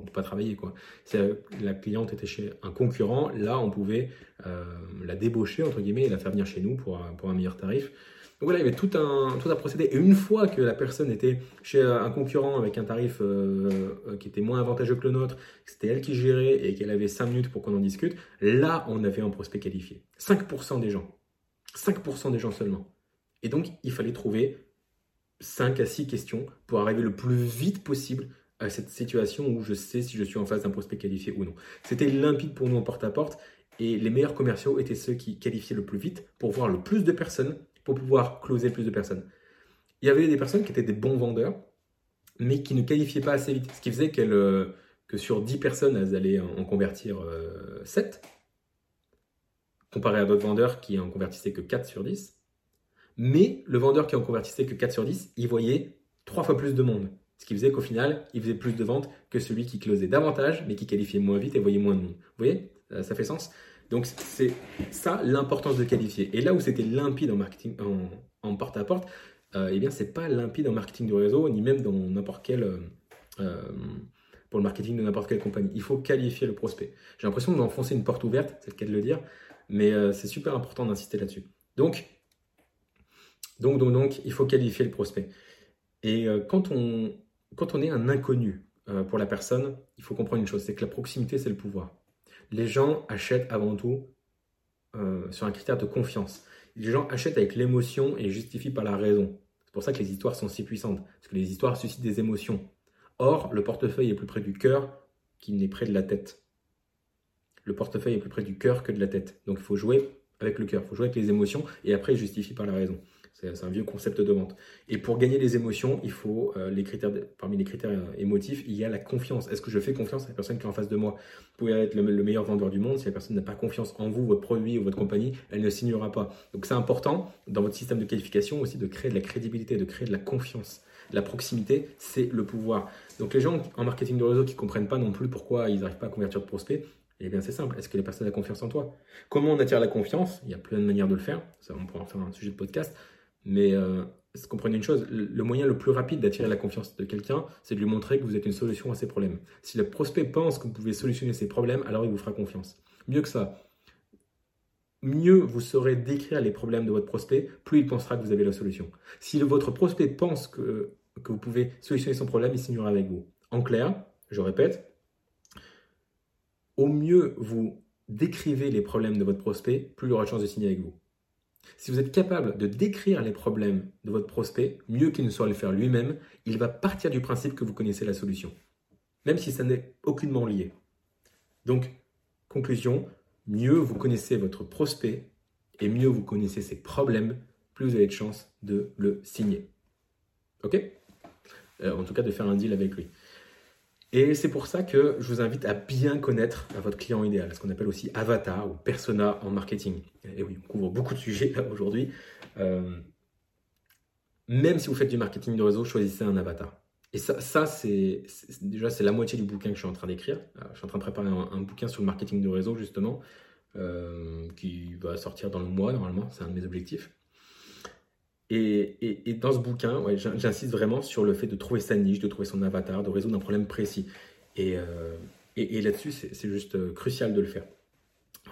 Speaker 1: peut pas travailler quoi. Si la cliente était chez un concurrent, là, on pouvait euh, la débaucher entre guillemets et la faire venir chez nous pour un meilleur tarif. Donc voilà, il y avait tout un, tout un procédé. Et une fois que la personne était chez un concurrent avec un tarif euh, euh, qui était moins avantageux que le nôtre, c'était elle qui gérait et qu'elle avait 5 minutes pour qu'on en discute, là, on avait un prospect qualifié. 5% des gens. 5% des gens seulement. Et donc, il fallait trouver 5 à 6 questions pour arriver le plus vite possible à cette situation où je sais si je suis en face d'un prospect qualifié ou non. C'était limpide pour nous en porte-à-porte et les meilleurs commerciaux étaient ceux qui qualifiaient le plus vite pour voir le plus de personnes pour pouvoir closer plus de personnes. Il y avait des personnes qui étaient des bons vendeurs, mais qui ne qualifiaient pas assez vite. Ce qui faisait euh, que sur 10 personnes, elles allaient en convertir 7, euh, comparé à d'autres vendeurs qui en convertissaient que 4 sur 10. Mais le vendeur qui en convertissait que 4 sur 10, il voyait 3 fois plus de monde. Ce qui faisait qu'au final, il faisait plus de ventes que celui qui closait davantage, mais qui qualifiait moins vite et voyait moins de monde. Vous voyez Ça fait sens? Donc c'est ça l'importance de qualifier. Et là où c'était limpide en marketing, en, porte-à-porte, euh, eh bien c'est pas limpide en marketing du réseau, ni même dans n'importe quel euh, euh, pour le marketing de n'importe quelle compagnie. Il faut qualifier le prospect. J'ai l'impression d'enfoncer une porte ouverte, c'est le cas de le dire, mais c'est super important d'insister là-dessus. Donc, donc, donc, donc, il faut qualifier le prospect. Et quand, on, quand on est un inconnu pour la personne, il faut comprendre une chose, c'est que la proximité, c'est le pouvoir les gens achètent avant tout euh, sur un critère de confiance. Les gens achètent avec l'émotion et justifient par la raison. C'est pour ça que les histoires sont si puissantes, parce que les histoires suscitent des émotions. Or, le portefeuille est plus près du cœur qu'il n'est près de la tête. Le portefeuille est plus près du cœur que de la tête. Donc il faut jouer avec le cœur, il faut jouer avec les émotions et après justifier par la raison. C'est un vieux concept de vente. Et pour gagner les émotions, il faut euh, les critères, parmi les critères euh, émotifs, il y a la confiance. Est-ce que je fais confiance à la personne qui est en face de moi? Vous pouvez être le, meilleur vendeur du monde, si la personne n'a pas confiance en vous, votre produit ou votre compagnie, elle ne signera pas. Donc c'est important dans votre système de qualification aussi de créer de la crédibilité, de créer de la confiance. La proximité, c'est le pouvoir. Donc les gens en marketing de réseau qui ne comprennent pas non plus pourquoi ils n'arrivent pas à convertir de prospects, eh bien c'est simple, est-ce que les personnes ont confiance en toi? Comment on attire la confiance? Il y a plein de manières de le faire, ça on pourra en faire un sujet de podcast, mais euh, comprenez une chose, le moyen le plus rapide d'attirer la confiance de quelqu'un, c'est de lui montrer que vous êtes une solution à ses problèmes. Si le prospect pense que vous pouvez solutionner ses problèmes, alors il vous fera confiance. Mieux que ça, mieux vous saurez décrire les problèmes de votre prospect, plus il pensera que vous avez la solution. Si votre prospect pense que, que vous pouvez solutionner son problème, il signera avec vous. En clair, je répète, au mieux vous décrivez les problèmes de votre prospect, plus il aura de chance de signer avec vous. Si vous êtes capable de décrire les problèmes de votre prospect, mieux qu'il ne soit le faire lui-même, il va partir du principe que vous connaissez la solution, même si ça n'est aucunement lié. Donc, conclusion, mieux vous connaissez votre prospect et mieux vous connaissez ses problèmes, plus vous avez de chances de le signer. Ok? Euh, En tout cas, de faire un deal avec lui. Et c'est pour ça que je vous invite à bien connaître votre client idéal, ce qu'on appelle aussi avatar ou persona en marketing. Et oui, on couvre beaucoup de sujets aujourd'hui. Euh, même si vous faites du marketing de réseau, choisissez un avatar. Et ça, ça c'est déjà c'est la moitié du bouquin que je suis en train d'écrire. Euh, je suis en train de préparer un, bouquin sur le marketing de réseau justement, euh, qui va sortir dans le mois normalement. C'est un de mes objectifs. Et, dans ce bouquin, j'insiste vraiment sur le fait de trouver sa niche, de trouver son avatar, de résoudre un problème précis. Et, euh, là-dessus, c'est juste euh, crucial de le faire.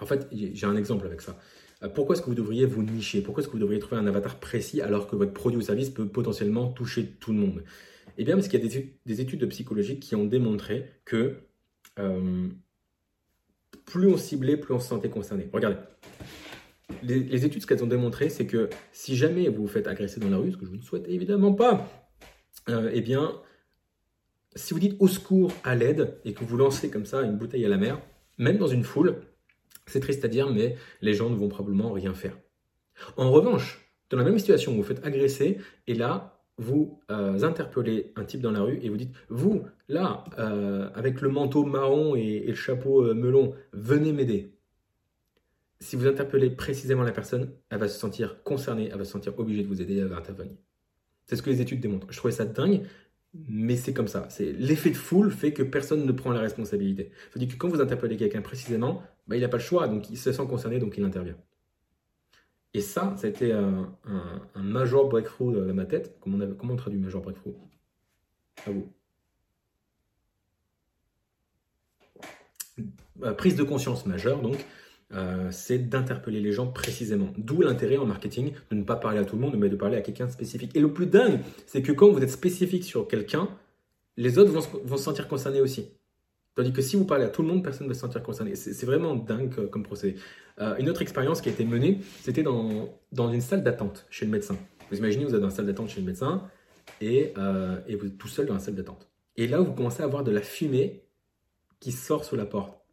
Speaker 1: En fait, j'ai un exemple avec ça. Euh, pourquoi est-ce que vous devriez vous nicher? Pourquoi est-ce que vous devriez trouver un avatar précis alors que votre produit ou service peut potentiellement toucher tout le monde? Eh bien, parce qu'il y a des, études de psychologie qui ont démontré que plus on ciblait, plus on se sentait concerné. Regardez, les, études, ce qu'elles ont démontré, c'est que si jamais vous vous faites agresser dans la rue, ce que je ne souhaite évidemment pas, euh, eh bien, si vous dites au secours, à l'aide, et que vous lancez comme ça une bouteille à la mer, même dans une foule, c'est triste à dire, mais les gens ne vont probablement rien faire. En revanche, dans la même situation, vous vous faites agresser, et là, vous euh, interpellez un type dans la rue et vous dites, vous, là, euh, avec le manteau marron et, le chapeau melon, venez m'aider si vous interpellez précisément la personne, elle va se sentir concernée, elle va se sentir obligée de vous aider, elle va intervenir. C'est ce que les études démontrent. Je trouvais ça dingue, mais c'est comme ça. C'est l'effet de foule fait que personne ne prend la responsabilité. Ça dire que quand vous interpellez quelqu'un précisément, bah, il n'a pas le choix, donc il se sent concerné, donc il intervient. Et ça, ça a été un, major breakthrough dans ma tête. Comment on, comment traduit major breakthrough? À vous. Euh, prise de conscience majeure, donc, euh, c'est d'interpeller les gens précisément. D'où l'intérêt en marketing de ne pas parler à tout le monde, mais de parler à quelqu'un spécifique. Et le plus dingue, c'est que quand vous êtes spécifique sur quelqu'un, les autres vont, se sentir concernés aussi. Tandis que si vous parlez à tout le monde, personne ne va se sentir concerné. C'est vraiment dingue comme procédé. Euh, une autre expérience qui a été menée, c'était dans, dans une salle d'attente chez le médecin. Vous imaginez, vous êtes dans une salle d'attente chez le médecin et, euh, et vous êtes tout seul dans la salle d'attente. Et là, vous commencez à avoir de la fumée qui sort sous la porte.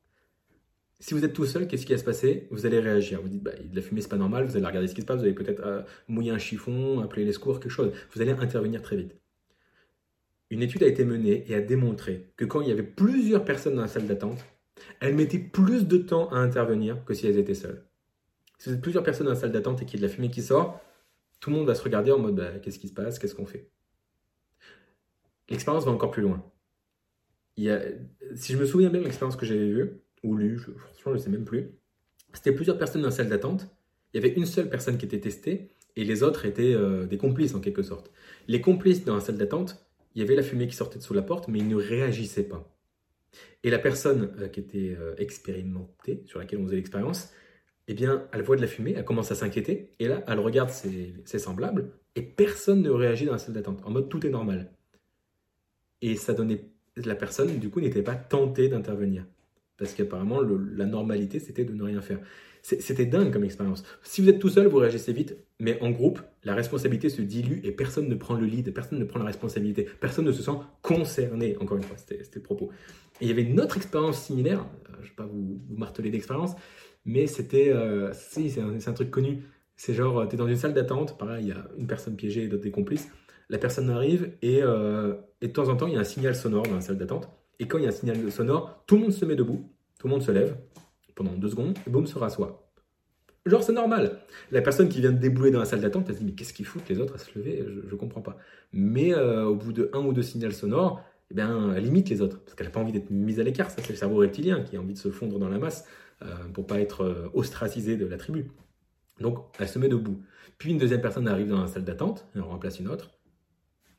Speaker 1: Si vous êtes tout seul, qu'est-ce qui va se passer? Vous allez réagir. Vous dites, bah, de la fumée, c'est pas normal. Vous allez regarder ce qui se passe. Vous allez peut-être euh, mouiller un chiffon, appeler les secours, quelque chose. Vous allez intervenir très vite. Une étude a été menée et a démontré que quand il y avait plusieurs personnes dans la salle d'attente, elles mettaient plus de temps à intervenir que si elles étaient seules. Si vous êtes plusieurs personnes dans la salle d'attente et qu'il y a de la fumée qui sort, tout le monde va se regarder en mode bah, qu'est-ce qui se passe, qu'est-ce qu'on fait? L'expérience va encore plus loin. Si je me souviens bien de l'expérience que j'avais vue, ou lu, franchement, je ne sais même plus. C'était plusieurs personnes dans la salle d'attente. Il y avait une seule personne qui était testée et les autres étaient euh, des complices en quelque sorte. Les complices dans la salle d'attente, il y avait la fumée qui sortait de sous la porte, mais ils ne réagissaient pas. Et la personne euh, qui était euh, expérimentée, sur laquelle on faisait l'expérience, eh bien, elle voit de la fumée, elle commence à s'inquiéter, et là, elle regarde ses, ses, semblables, et personne ne réagit dans la salle d'attente, en mode tout est normal. Et ça donnait, la personne, du coup, n'était pas tentée d'intervenir. Parce qu'apparemment, la normalité, c'était de ne rien faire. C'était dingue comme expérience. Si vous êtes tout seul, vous réagissez vite, mais en groupe, la responsabilité se dilue et personne ne prend le lead, personne ne prend la responsabilité, personne ne se sent concerné. Encore une fois, c'était le propos. Et il y avait une autre expérience similaire, euh, je ne vais pas vous, marteler d'expérience, mais c'était, euh, c'est un, truc connu, C'est genre, tu es dans une salle d'attente, pareil, il y a une personne piégée et d'autres des complices. La personne arrive et, euh, et, de temps en temps, il y a un signal sonore dans la salle d'attente. Et quand il y a un signal sonore, tout le monde se met debout, tout le monde se lève pendant deux secondes et boum, se rassoit. Genre, c'est normal. La personne qui vient de débouler dans la salle d'attente, elle se dit Mais qu'est-ce qu'ils foutent les autres à se lever? Je ne comprends pas. Mais euh, au bout de un ou deux signaux sonores, eh bien, elle limite les autres. Parce qu'elle n'a pas envie d'être mise à l'écart. Ça, c'est le cerveau reptilien qui a envie de se fondre dans la masse euh, pour pas être euh, ostracisé de la tribu. Donc, elle se met debout. Puis une deuxième personne arrive dans la salle d'attente, elle remplace une autre.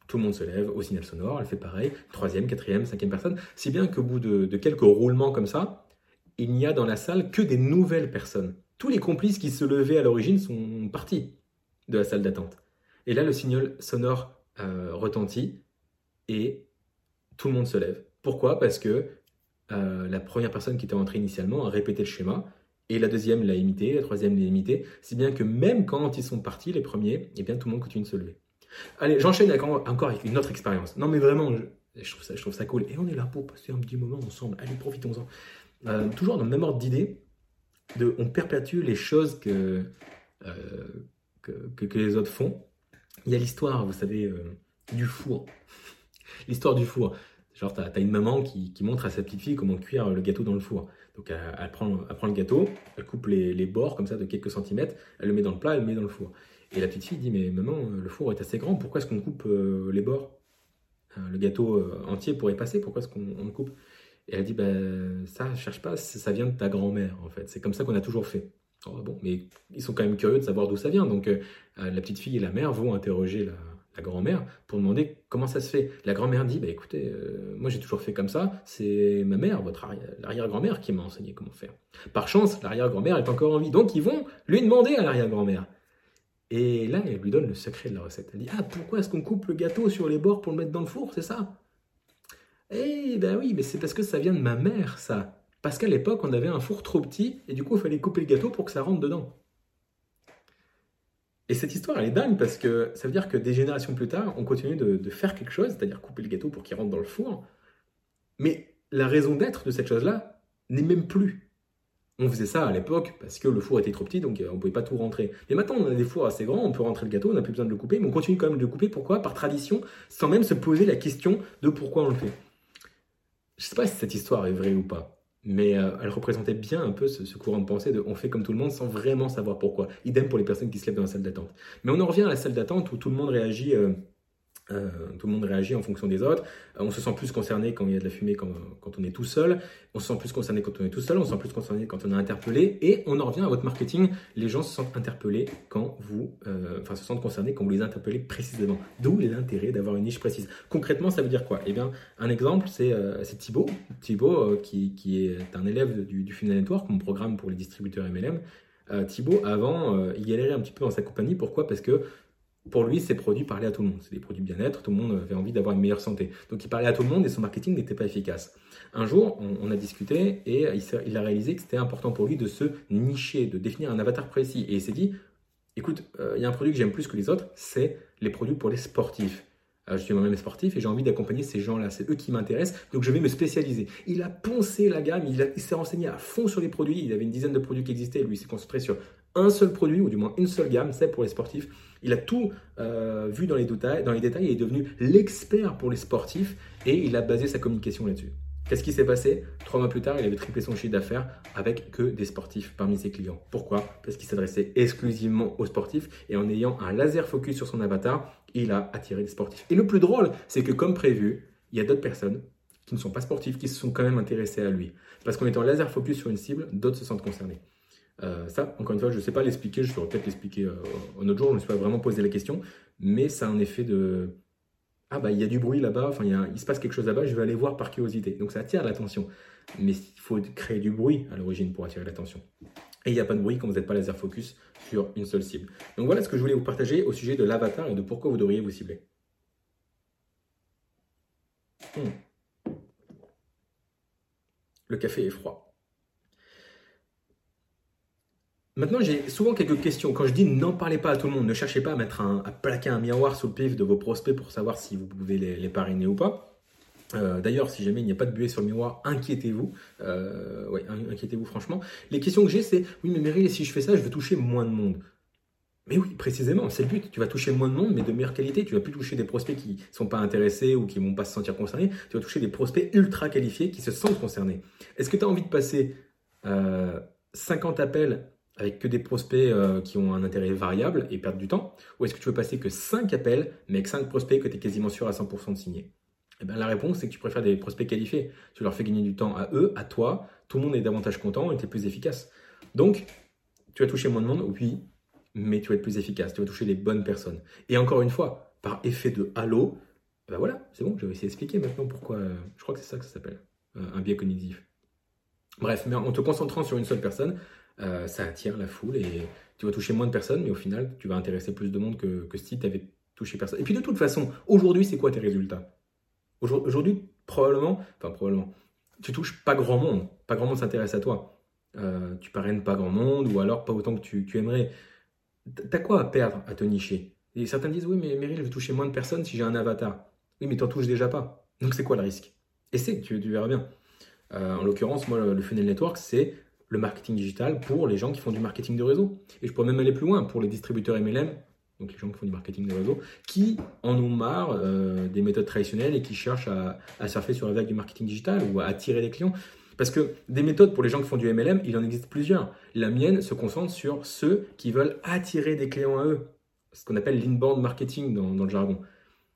Speaker 1: Tout le monde se lève au signal sonore, elle fait pareil. Troisième, quatrième, cinquième personne. Si bien qu'au bout de, de quelques roulements comme ça, il n'y a dans la salle que des nouvelles personnes tous les complices qui se levaient à l'origine sont partis de la salle d'attente. Et là, le signal sonore euh, retentit et tout le monde se lève. Pourquoi? Parce que euh, la première personne qui était entrée initialement a répété le schéma et la deuxième l'a imité, la troisième l'a imité, si bien que même quand ils sont partis, les premiers, eh bien tout le monde continue de se lever. Allez, j'enchaîne encore avec une autre expérience. Non mais vraiment, je, trouve ça, je trouve ça cool. Et on est là pour passer un petit moment ensemble. Allez, profitons-en. Euh, toujours dans le même ordre d'idée, on perpétue les choses euh, que, que, les autres font. Il y a l'histoire, vous savez, euh, du four. l'histoire du four. Genre, tu as, une maman qui, montre à sa petite fille comment cuire le gâteau dans le four. Donc, elle, prend, prend, le gâteau, elle coupe les, bords comme ça de quelques centimètres, elle le met dans le plat, elle le met dans le four. Et la petite fille dit Mais maman, le four est assez grand, pourquoi est-ce qu'on coupe les bords? Le gâteau entier pourrait passer, pourquoi est-ce qu'on le coupe? Et elle dit, ben, ça, cherche pas, ça vient de ta grand-mère, en fait. C'est comme ça qu'on a toujours fait. Oh, bon, mais ils sont quand même curieux de savoir d'où ça vient. Donc, euh, la petite fille et la mère vont interroger la, grand-mère pour demander comment ça se fait. La grand-mère dit, bah, écoutez, euh, moi j'ai toujours fait comme ça, c'est ma mère, votre l'arrière-grand-mère qui m'a enseigné comment faire. Par chance, l'arrière-grand-mère est encore en vie, donc ils vont lui demander à l'arrière-grand-mère. Et là, elle lui donne le secret de la recette. Elle dit, ah, pourquoi est-ce qu'on coupe le gâteau sur les bords pour le mettre dans le four, c'est ça? Eh ben oui, mais c'est parce que ça vient de ma mère, ça. Parce qu'à l'époque, on avait un four trop petit et du coup, il fallait couper le gâteau pour que ça rentre dedans. Et cette histoire, elle est dingue parce que ça veut dire que des générations plus tard, on continue de, faire quelque chose, c'est-à-dire couper le gâteau pour qu'il rentre dans le four. Mais la raison d'être de cette chose-là n'est même plus. On faisait ça à l'époque parce que le four était trop petit, donc euh, on ne pouvait pas tout rentrer. Mais maintenant, on a des fours assez grands, on peut rentrer le gâteau, on n'a plus besoin de le couper, mais on continue quand même de le couper. Pourquoi? Par tradition, sans même se poser la question de pourquoi on le fait. Je ne sais pas si cette histoire est vraie ou pas, mais euh, elle représentait bien un peu ce, courant de pensée de on fait comme tout le monde sans vraiment savoir pourquoi. Idem pour les personnes qui se lèvent dans la salle d'attente. Mais on en revient à la salle d'attente où tout le monde réagit euh, euh, tout le monde réagit en fonction des autres. Euh, on se sent plus concerné quand il y a de la fumée, quand, on est tout seul. On se sent plus concerné quand on est tout seul. On se sent plus concerné quand on est interpellé. Et on en revient à votre marketing. Les gens se sentent interpellés quand vous, euh, se sentent concernés quand vous les interpellez précisément. D'où l'intérêt d'avoir une niche précise. Concrètement, ça veut dire quoi? Eh bien, un exemple, c'est Thibaut. Thibaut, qui, est un élève du, du Funnel Network, mon programme pour les distributeurs MLM. Thibaut, avant, il galérait un petit peu dans sa compagnie. Pourquoi? Parce que pour lui, ces produits parlaient à tout le monde. C'est des produits bien-être, tout le monde avait envie d'avoir une meilleure santé. Donc il parlait à tout le monde et son marketing n'était pas efficace. Un jour, on, a discuté et il, a réalisé que c'était important pour lui de se nicher, de définir un avatar précis. Et il s'est dit, écoute, euh, il y a un produit que j'aime plus que les autres, c'est les produits pour les sportifs. Euh, je suis moi-même sportif et j'ai envie d'accompagner ces gens-là. C'est eux qui m'intéressent, donc je vais me spécialiser. Il a poncé la gamme, il, il s'est renseigné à fond sur les produits. Il avait une dizaine de produits qui existaient, lui, s'est concentré sur un seul produit, ou du moins une seule gamme, c'est pour les sportifs. Il a tout euh, vu dans les, détails, dans les détails, il est devenu l'expert pour les sportifs et il a basé sa communication là-dessus. Qu'est-ce qui s'est passé? Trois mois plus tard, il avait triplé son chiffre d'affaires avec que des sportifs parmi ses clients. Pourquoi? Parce qu'il s'adressait exclusivement aux sportifs et en ayant un laser focus sur son avatar, il a attiré des sportifs. Et le plus drôle, c'est que comme prévu, il y a d'autres personnes qui ne sont pas sportifs qui se sont quand même intéressées à lui. Parce qu'en étant laser focus sur une cible, d'autres se sentent concernés. Euh, ça, encore une fois, je ne sais pas l'expliquer, je saurais peut-être l'expliquer euh, un autre jour, je ne me suis pas vraiment posé la question, mais ça a un effet de Ah, bah il y a du bruit là-bas, enfin il, se passe quelque chose là-bas, je vais aller voir par curiosité. Donc ça attire l'attention. Mais il faut créer du bruit à l'origine pour attirer l'attention. Et il n'y a pas de bruit quand vous n'êtes pas laser focus sur une seule cible. Donc voilà ce que je voulais vous partager au sujet de l'avatar et de pourquoi vous devriez vous cibler. Hmm. Le café est froid. Maintenant, j'ai souvent quelques questions. Quand je dis n'en parlez pas à tout le monde, ne cherchez pas à mettre un, à plaquer un miroir sous le pif de vos prospects pour savoir si vous pouvez les, parrainer ou pas. Euh, d'ailleurs, si jamais il n'y a pas de buée sur le miroir, inquiétez-vous. Euh, inquiétez-vous franchement. Les questions que j'ai, c'est oui, mais Meryl, si je fais ça, je veux toucher moins de monde. Mais oui, précisément, c'est le but. Tu vas toucher moins de monde, mais de meilleure qualité. Tu vas plus toucher des prospects qui ne sont pas intéressés ou qui ne vont pas se sentir concernés. Tu vas toucher des prospects ultra qualifiés qui se sentent concernés. Est-ce que tu as envie de passer 50 euh, appels avec que des prospects euh, qui ont un intérêt variable et perdre du temps Ou est-ce que tu veux passer que 5 appels, mais avec 5 prospects que tu es quasiment sûr à 100% de signer? Eh bien, La réponse, c'est que tu préfères des prospects qualifiés. Tu leur fais gagner du temps à eux, à toi. Tout le monde est davantage content et tu es plus efficace. Donc, tu vas toucher moins de monde, oui, mais tu vas être plus efficace, tu vas toucher les bonnes personnes. Et encore une fois, par effet de halo, ben voilà, c'est bon, je vais essayer d'expliquer maintenant pourquoi, euh, je crois que c'est ça que ça s'appelle, euh, un biais cognitif. Bref, mais en te concentrant sur une seule personne, euh, ça attire la foule et tu vas toucher moins de personnes, mais au final, tu vas intéresser plus de monde que, que si tu avais touché personne. Et puis de toute façon, aujourd'hui, c'est quoi tes résultats? Aujourd'hui, probablement, enfin probablement, tu touches pas grand monde, pas grand monde s'intéresse à toi. tu parraines pas grand monde, ou alors pas autant que tu, tu aimerais. T'as quoi à perdre à te nicher? Et certains disent oui, mais Meryl, je vais toucher moins de personnes si j'ai un avatar. Oui, mais t'en touches déjà pas. Donc c'est quoi le risque? Essaye, tu, tu verras bien. Euh, en l'occurrence, moi, le, Funnel Network, c'est le marketing digital pour les gens qui font du marketing de réseau. Et je pourrais même aller plus loin pour les distributeurs MLM, donc les gens qui font du marketing de réseau, qui en ont marre euh, des méthodes traditionnelles et qui cherchent à, surfer sur la vague du marketing digital ou à attirer des clients. Parce que des méthodes pour les gens qui font du MLM, il en existe plusieurs. La mienne se concentre sur ceux qui veulent attirer des clients à eux, ce qu'on appelle l'inbound marketing dans, le jargon.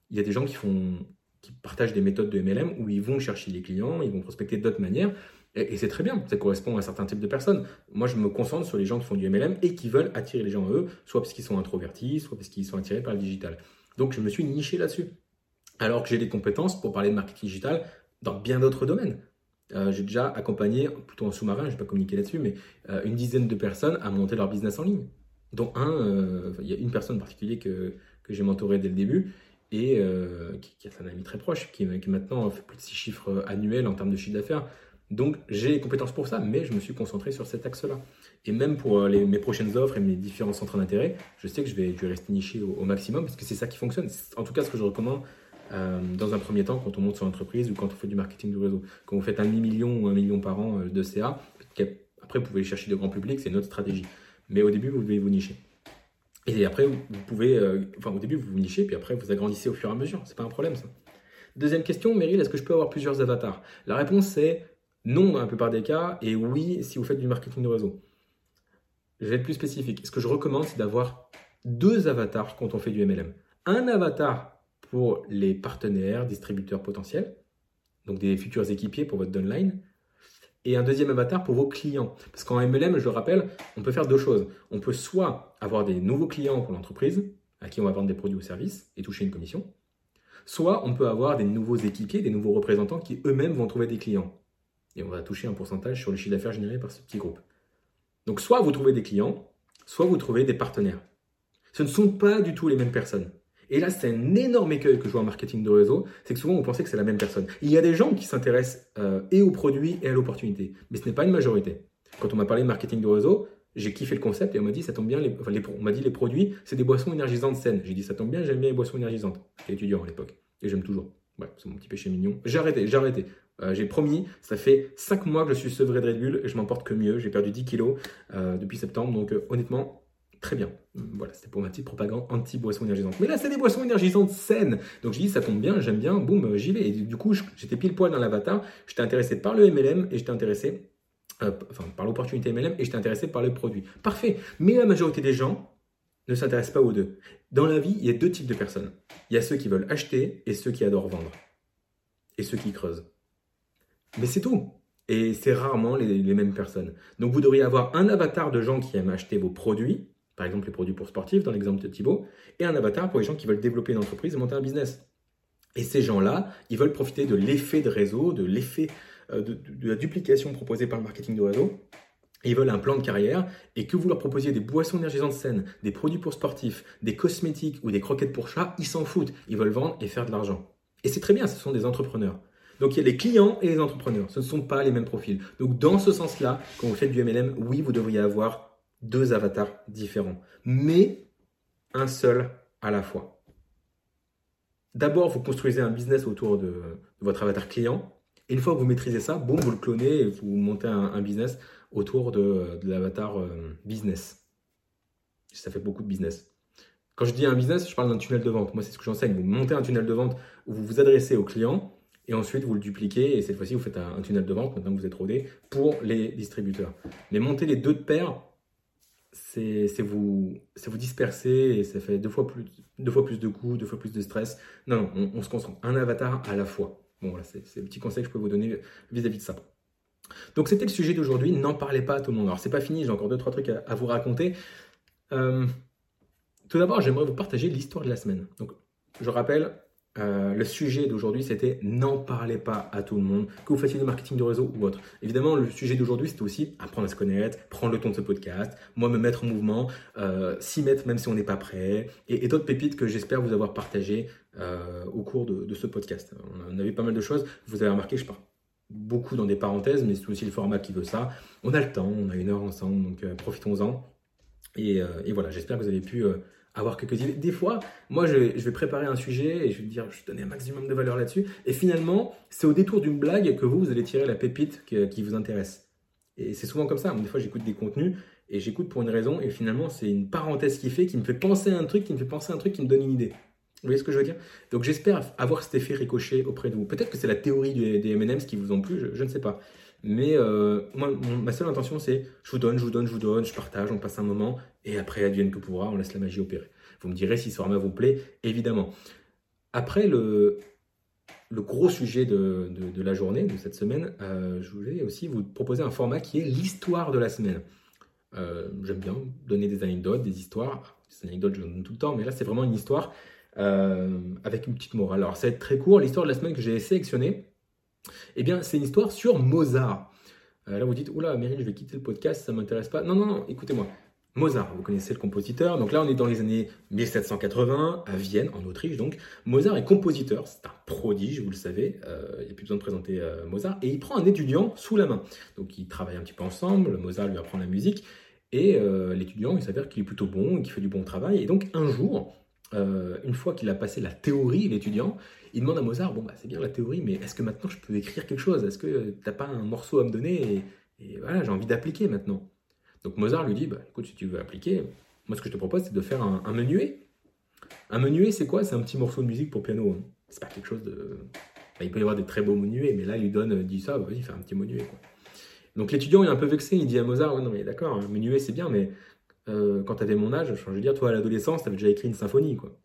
Speaker 1: Il y a des gens qui, font, qui partagent des méthodes de MLM où ils vont chercher les clients, ils vont prospecter d'autres manières, et, c'est très bien, ça correspond à certains types de personnes. Moi, je me concentre sur les gens qui font du MLM et qui veulent attirer les gens à eux, soit parce qu'ils sont introvertis, soit parce qu'ils sont attirés par le digital. Donc, je me suis niché là-dessus. Alors que j'ai des compétences pour parler de marketing digital dans bien d'autres domaines. Euh, j'ai déjà accompagné, plutôt en sous-marin, je ne vais pas communiquer là-dessus, mais euh, une dizaine de personnes à monter leur business en ligne. Dont un, euh, il y a une personne en particulier que, que j'ai mentoré dès le début et qui, qui, est un ami très proche, qui, qui, maintenant fait plus de 6 chiffres annuels en termes de chiffre d'affaires. Donc j'ai les compétences pour ça, mais je me suis concentré sur cet axe-là. Et même pour les, mes prochaines offres et mes différents centres d'intérêt, je sais que je vais, rester niché au, maximum parce que c'est ça qui fonctionne. En tout cas, ce que je recommande euh, dans un premier temps quand on monte son entreprise ou quand on fait du marketing du réseau. Quand vous faites un demi-million ou un million par an euh, de CA, après vous pouvez chercher de grand public, c'est notre stratégie. Mais au début, vous devez vous nicher. Et après, vous pouvez, euh, enfin au début, vous vous nichez, puis après, vous agrandissez au fur et à mesure. C'est pas un problème ça. Deuxième question, Meryl, est-ce que je peux avoir plusieurs avatars? La réponse c'est non dans la plupart des cas, et oui si vous faites du marketing de réseau. Je vais être plus spécifique. Ce que je recommande, c'est d'avoir deux avatars quand on fait du MLM. Un avatar pour les partenaires, distributeurs potentiels, donc des futurs équipiers pour votre downline, et un deuxième avatar pour vos clients. Parce qu'en MLM, je le rappelle, on peut faire deux choses. On peut soit avoir des nouveaux clients pour l'entreprise, à qui on va vendre des produits ou services et toucher une commission, soit on peut avoir des nouveaux équipiers, des nouveaux représentants qui eux-mêmes vont trouver des clients. Et on va toucher un pourcentage sur le chiffre d'affaires généré par ce petit groupe. Donc soit vous trouvez des clients, soit vous trouvez des partenaires. Ce ne sont pas du tout les mêmes personnes. Et là, c'est un énorme écueil que je vois en marketing de réseau, c'est que souvent on pensait que c'est la même personne. Il y a des gens qui s'intéressent euh, et au produit et à l'opportunité, mais ce n'est pas une majorité. Quand on m'a parlé de marketing de réseau, j'ai kiffé le concept et on m'a dit ça tombe bien, les, on m'a dit les produits, c'est des boissons énergisantes saines. J'ai dit ça tombe bien, j'aime bien les boissons énergisantes. J'étais étudiant à l'époque et j'aime toujours. Ouais, c'est mon petit péché mignon. J'ai arrêté, j'ai arrêté. Euh, j'ai promis, ça fait 5 mois que je suis sevré de Red Bull et je m'en porte que mieux. J'ai perdu 10 kilos euh, depuis septembre, donc honnêtement, Très bien. Voilà, c'était pour ma petite propagande anti-boisson énergisante. Mais là, c'est des boissons énergisantes saines. Donc j'ai dit, ça tombe bien, j'aime bien, boum, euh, j'y vais. Et du coup, j'étais pile poil dans l'avatar. J'étais intéressé par le MLM et j'étais intéressé, euh, enfin, par l'opportunité MLM et j'étais intéressé par le produit. Parfait. Mais la majorité des gens ne s'intéressent pas aux deux. Dans la vie, il y a deux types de personnes. Il y a ceux qui veulent acheter et ceux qui adorent vendre. Et ceux qui creusent. Mais c'est tout. Et c'est rarement les, mêmes personnes. Donc vous devriez avoir un avatar de gens qui aiment acheter vos produits par exemple les produits pour sportifs, dans l'exemple de Thibaut, et un avatar pour les gens qui veulent développer une entreprise et monter un business. Et ces gens-là, ils veulent profiter de l'effet de réseau, de l'effet euh, de, la duplication proposée par le marketing de réseau. ils veulent un plan de carrière et que vous leur proposiez des boissons énergisantes saines, des produits pour sportifs, des cosmétiques ou des croquettes pour chats, ils s'en foutent. Ils veulent vendre et faire de l'argent. Et c'est très bien, ce sont des entrepreneurs. Donc il y a les clients et les entrepreneurs. Ce ne sont pas les mêmes profils. Donc dans ce sens-là, quand vous faites du MLM, oui, vous devriez avoir deux avatars différents, mais un seul à la fois. D'abord, vous construisez un business autour de, votre avatar client. Et une fois que vous maîtrisez ça, boum, vous le clonez et vous montez un, business autour de, l'avatar euh, business. Ça fait beaucoup de business. Quand je dis un business, je parle d'un tunnel de vente. Moi, c'est ce que j'enseigne. Vous montez un tunnel de vente où vous vous adressez aux clients et ensuite vous le dupliquez et cette fois-ci vous faites un, tunnel de vente maintenant vous êtes rodé pour les distributeurs. Mais monter les deux de pair, c'est vous, vous disperser et ça fait deux fois, plus, deux fois plus de coûts, deux fois plus de stress. Non, non, on, se concentre un avatar à la fois. Bon, voilà, c'est le petit conseil que je peux vous donner vis-à-vis de ça. Donc c'était le sujet d'aujourd'hui, n'en parlez pas à tout le monde. Alors c'est pas fini, j'ai encore deux, trois trucs à, vous raconter. Euh, tout d'abord, j'aimerais vous partager l'histoire de la semaine. Donc je rappelle, euh, le sujet d'aujourd'hui, c'était n'en parlez pas à tout le monde, que vous fassiez du marketing de réseau ou autre. Évidemment, le sujet d'aujourd'hui, c'était aussi apprendre à se connaître, prendre le ton de ce podcast, moi me mettre en mouvement, euh, s'y mettre même si on n'est pas prêt, et, d'autres pépites que j'espère vous avoir partagées euh, au cours de, ce podcast. On a vu pas mal de choses. Vous avez remarqué, je parle beaucoup dans des parenthèses, mais c'est aussi le format qui veut ça. On a le temps, on a une heure ensemble, donc profitons-en. Et, et, voilà, j'espère que vous avez pu avoir quelques idées. Des fois, moi, je vais, préparer un sujet et je vais dire, je vais donner un maximum de valeur là-dessus. Et finalement, c'est au détour d'une blague que vous, vous allez tirer la pépite qui, vous intéresse. Et c'est souvent comme ça. Des fois, j'écoute des contenus et j'écoute pour une raison et finalement, c'est une parenthèse qui fait, qui me fait penser à un truc, qui me fait penser à un truc, qui me donne une idée. Vous voyez ce que je veux dire? Donc j'espère avoir cet effet ricochet auprès de vous. Peut-être que c'est la théorie des M&M's qui vous ont plu, je, ne sais pas. Mais euh, moi, ma seule intention, c'est je vous donne, je vous donne, je vous donne, je partage, on passe un moment, et après, advienne que pourra, on laisse la magie opérer. Vous me direz si ce format vous plaît, évidemment. Après, le, le gros sujet de, de, la journée, de cette semaine, euh, je voulais aussi vous proposer un format qui est l'histoire de la semaine. Euh, j'aime bien donner des anecdotes, des histoires. Des anecdotes, je donne tout le temps, mais là, c'est vraiment une histoire avec une petite morale. Alors, ça va être très court. L'histoire de la semaine que j'ai sélectionnée, eh bien, c'est une histoire sur Mozart. là, vous dites, oula, Meryl, je vais quitter le podcast, ça m'intéresse pas. Non, non, non, écoutez-moi. Mozart, vous connaissez le compositeur. Donc là, on est dans les années 1780 à Vienne, en Autriche. Donc Mozart est compositeur, c'est un prodige, vous le savez. Euh, il n'y a plus besoin de présenter euh, Mozart. Et il prend un étudiant sous la main. Donc ils travaillent un petit peu ensemble. Mozart lui apprend la musique. Et euh, l'étudiant, il s'avère qu'il est plutôt bon, qu'il fait du bon travail. Et donc un jour, une fois qu'il a passé la théorie, l'étudiant, il demande à Mozart, bon, bah, c'est bien la théorie, mais est-ce que maintenant je peux écrire quelque chose? Est-ce que tu n'as pas un morceau à me donner? Et voilà, j'ai envie d'appliquer maintenant. Donc Mozart lui dit, bah, écoute, si tu veux appliquer, moi ce que je te propose, c'est de faire un, menuet. Un menuet, c'est quoi? C'est un petit morceau de musique pour piano. Hein. C'est pas quelque chose de... Bah, il peut y avoir des très beaux menuets, mais là, il lui donne, euh, dit ça, vas-y, fais un petit menuet. Donc l'étudiant est un peu vexé, il dit à Mozart, non mais d'accord, un menuet c'est bien, mais euh, quand tu avais mon âge, je veux dire, toi à l'adolescence, tu avais déjà écrit une symphonie, quoi.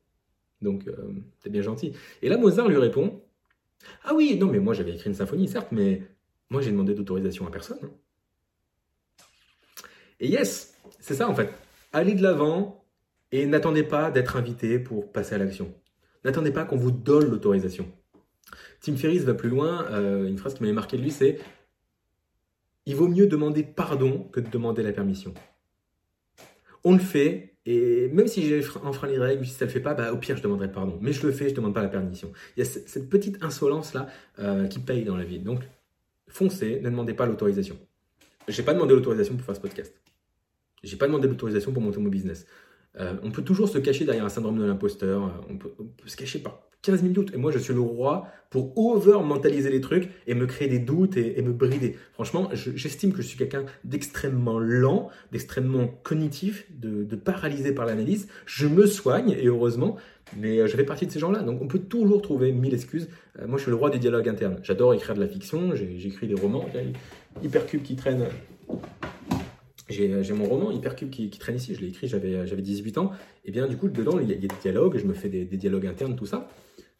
Speaker 1: Donc, euh, t'es bien gentil. Et là, Mozart lui répond, ah oui, non mais moi j'avais écrit une symphonie, certes, mais moi j'ai demandé d'autorisation à personne. Et yes, c'est ça en fait. Allez de l'avant et n'attendez pas d'être invité pour passer à l'action. N'attendez pas qu'on vous donne l'autorisation. Tim Ferriss va plus loin. Euh, une phrase qui m'avait marqué de lui, c'est Il vaut mieux demander pardon que de demander la permission. On le fait, et même si j'ai enfreint les règles, si ça ne le fait pas, bah, au pire, je demanderai pardon. Mais je le fais, je ne demande pas la permission. Il y a cette petite insolence-là euh, qui paye dans la vie. Donc, foncez, ne demandez pas l'autorisation. Je n'ai pas demandé l'autorisation pour faire ce podcast. J'ai pas demandé l'autorisation pour monter mon business. Euh, on peut toujours se cacher derrière un syndrome de l'imposteur. Euh, on peut, se cacher par 15 000 doutes. Et moi, je suis le roi pour over-mentaliser les trucs et me créer des doutes et, me brider. Franchement, j'estime que je suis quelqu'un d'extrêmement lent, d'extrêmement cognitif, de, paralysé par l'analyse. Je me soigne, et heureusement, mais euh, je fais partie de ces gens-là. Donc, on peut toujours trouver mille excuses. moi, je suis le roi des dialogues internes. J'adore écrire de la fiction. J'écris des romans. Hypercube qui traîne j'ai mon roman Hypercube qui traîne ici, je l'ai écrit, j'avais 18 ans. Et bien du coup, dedans, il y a, des dialogues, je me fais des, dialogues internes, tout ça.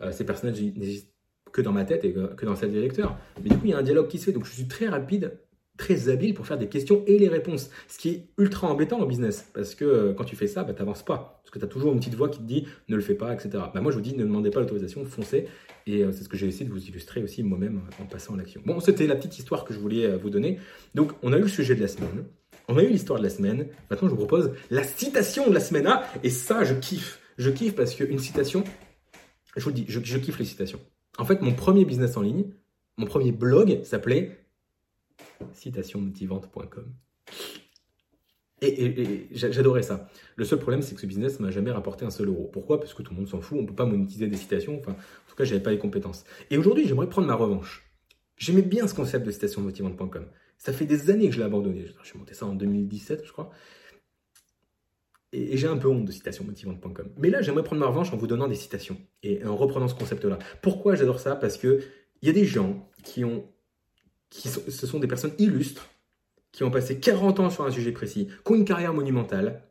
Speaker 1: Euh, ces personnages n'existent que dans ma tête et que dans celle des lecteurs. Mais du coup, il y a un dialogue qui se fait, donc je suis très rapide, très habile pour faire des questions et les réponses. Ce qui est ultra embêtant en business, parce que euh, quand tu fais ça, bah, tu n'avances pas. Parce que tu as toujours une petite voix qui te dit ne le fais pas, etc. Bah, moi, je vous dis ne demandez pas l'autorisation, foncez. Et euh, c'est ce que j'ai essayé de vous illustrer aussi moi-même en passant à l'action. Bon, c'était la petite histoire que je voulais vous donner. Donc, on a eu le sujet de la semaine. On a eu l'histoire de la semaine. Maintenant, je vous propose la citation de la semaine. Ah, et ça, je kiffe. Je kiffe parce qu'une citation, je vous le dis, je, kiffe les citations. En fait, mon premier business en ligne, mon premier blog s'appelait citationmotivante.com. Et, j'adorais ça. Le seul problème, c'est que ce business ne m'a jamais rapporté un seul euro. Pourquoi? Parce que tout le monde s'en fout, on ne peut pas monétiser des citations. Enfin, en tout cas, je n'avais pas les compétences. Et aujourd'hui, j'aimerais prendre ma revanche. J'aimais bien ce concept de citationmotivante.com. Ça fait des années que je l'ai abandonné. J'ai monté ça en 2017, je crois. Et, j'ai un peu honte de citationmotivante.com. Mais là, j'aimerais prendre ma revanche en vous donnant des citations et en reprenant ce concept-là. Pourquoi j'adore ça? Parce que il y a des gens qui ont, qui ce sont des personnes illustres, qui ont passé 40 ans sur un sujet précis, qui ont une carrière monumentale,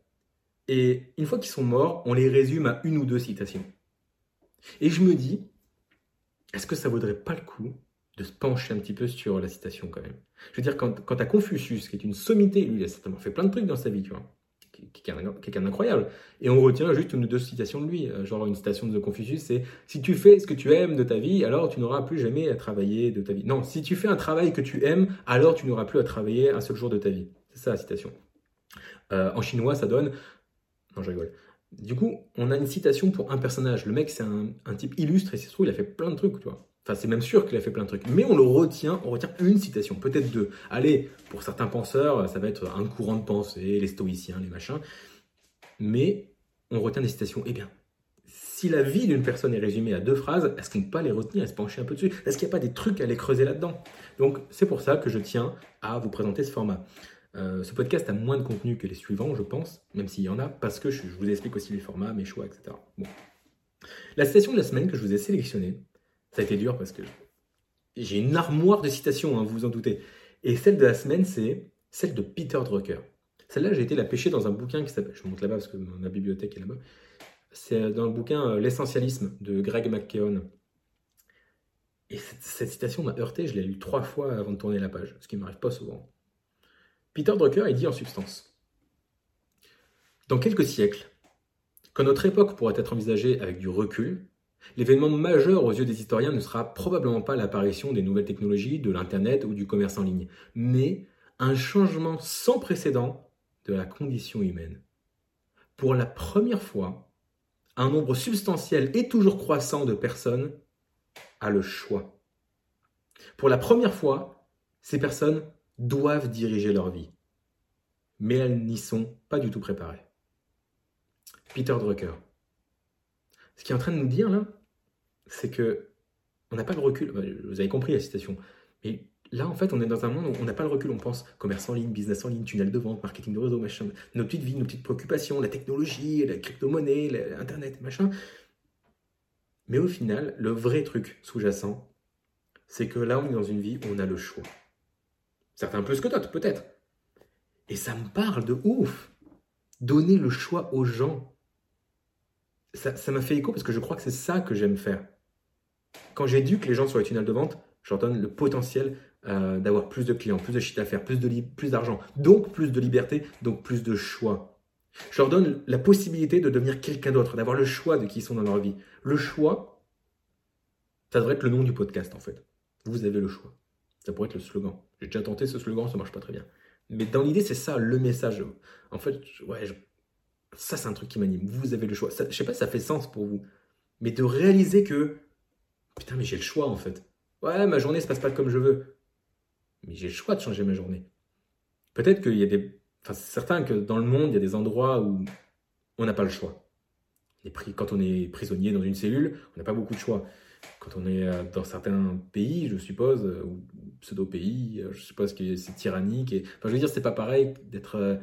Speaker 1: et une fois qu'ils sont morts, on les résume à une ou deux citations. Et je me dis, est-ce que ça vaudrait pas le coup de se pencher un petit peu sur la citation quand même? Je veux dire, quand, quand à Confucius, qui est une sommité, lui, il a certainement fait plein de trucs dans sa vie, tu vois, quelqu'un d'incroyable. Et on retient juste une ou deux citations de lui. Euh, genre une citation de Confucius, c'est si tu fais ce que tu aimes de ta vie, alors tu n'auras plus jamais à travailler de ta vie. Non, si tu fais un travail que tu aimes, alors tu n'auras plus à travailler un seul jour de ta vie. C'est ça la citation. Euh, en chinois, ça donne. Non, je rigole. Du coup, on a une citation pour un personnage. Le mec, c'est un, type illustre et c'est trouve, il a fait plein de trucs, tu vois. Enfin, c'est même sûr qu'il a fait plein de trucs. Mais on le retient, on retient une citation, peut-être deux. Allez, pour certains penseurs, ça va être un courant de pensée, les stoïciens, les machins. Mais on retient des citations. Eh bien, si la vie d'une personne est résumée à deux phrases, est-ce qu'on ne peut pas les retenir et se pencher un peu dessus? Est-ce qu'il n'y a pas des trucs à les creuser là-dedans? Donc, c'est pour ça que je tiens à vous présenter ce format. Euh, ce podcast a moins de contenu que les suivants, je pense, même s'il y en a, parce que je, vous explique aussi les formats, mes choix, etc. Bon. La citation de la semaine que je vous ai sélectionnée, ça a été dur parce que j'ai une armoire de citations, hein, vous vous en doutez. Et celle de la semaine, c'est celle de Peter Drucker. Celle-là, j'ai été la pêcher dans un bouquin qui s'appelle, je monte là-bas parce que ma bibliothèque est là-bas. C'est dans le bouquin euh, L'essentialisme de Greg McKeown. Et cette, citation m'a heurté, je l'ai lu trois fois avant de tourner la page, ce qui ne m'arrive pas souvent. Peter Drucker, il dit en substance Dans quelques siècles, quand notre époque pourrait être envisagée avec du recul, L'événement majeur aux yeux des historiens ne sera probablement pas l'apparition des nouvelles technologies, de l'Internet ou du commerce en ligne, mais un changement sans précédent de la condition humaine. Pour la première fois, un nombre substantiel et toujours croissant de personnes a le choix. Pour la première fois, ces personnes doivent diriger leur vie, mais elles n'y sont pas du tout préparées. Peter Drucker. Ce qui est en train de nous dire là, c'est que on n'a pas le recul. Vous avez compris la citation. Mais là, en fait, on est dans un monde où on n'a pas le recul. On pense commerce en ligne, business en ligne, tunnel de vente, marketing de réseau, machin. Nos petites vies, nos petites préoccupations, la technologie, la crypto-monnaie, l'Internet, machin. Mais au final, le vrai truc sous-jacent, c'est que là, on est dans une vie où on a le choix. Certains plus que d'autres, peut-être. Et ça me parle de ouf. Donner le choix aux gens ça m'a fait écho parce que je crois que c'est ça que j'aime faire. Quand j'éduque les gens sur les tunnels de vente, je leur donne le potentiel euh, d'avoir plus de clients, plus de chiffre d'affaires, plus d'argent, donc plus de liberté, donc plus de choix. Je leur donne la possibilité de devenir quelqu'un d'autre, d'avoir le choix de qui ils sont dans leur vie. Le choix, ça devrait être le nom du podcast en fait. Vous avez le choix. Ça pourrait être le slogan. J'ai déjà tenté ce slogan, ça marche pas très bien. Mais dans l'idée, c'est ça le message. En fait, ouais, je, ça, c'est un truc qui m'anime. Vous avez le choix. Ça, je sais pas si ça fait sens pour vous. Mais de réaliser que, putain, mais j'ai le choix en fait. Ouais, ma journée se passe pas comme je veux. Mais j'ai le choix de changer ma journée. Peut-être qu'il y a des. Enfin, c'est certain que dans le monde, il y a des endroits où on n'a pas le choix. Quand on est prisonnier dans une cellule, on n'a pas beaucoup de choix. Quand on est euh, dans certains pays, je suppose, euh, ou pseudo-pays, euh, je suppose que c'est tyrannique. Et... Enfin, je veux dire, c'est pas pareil d'être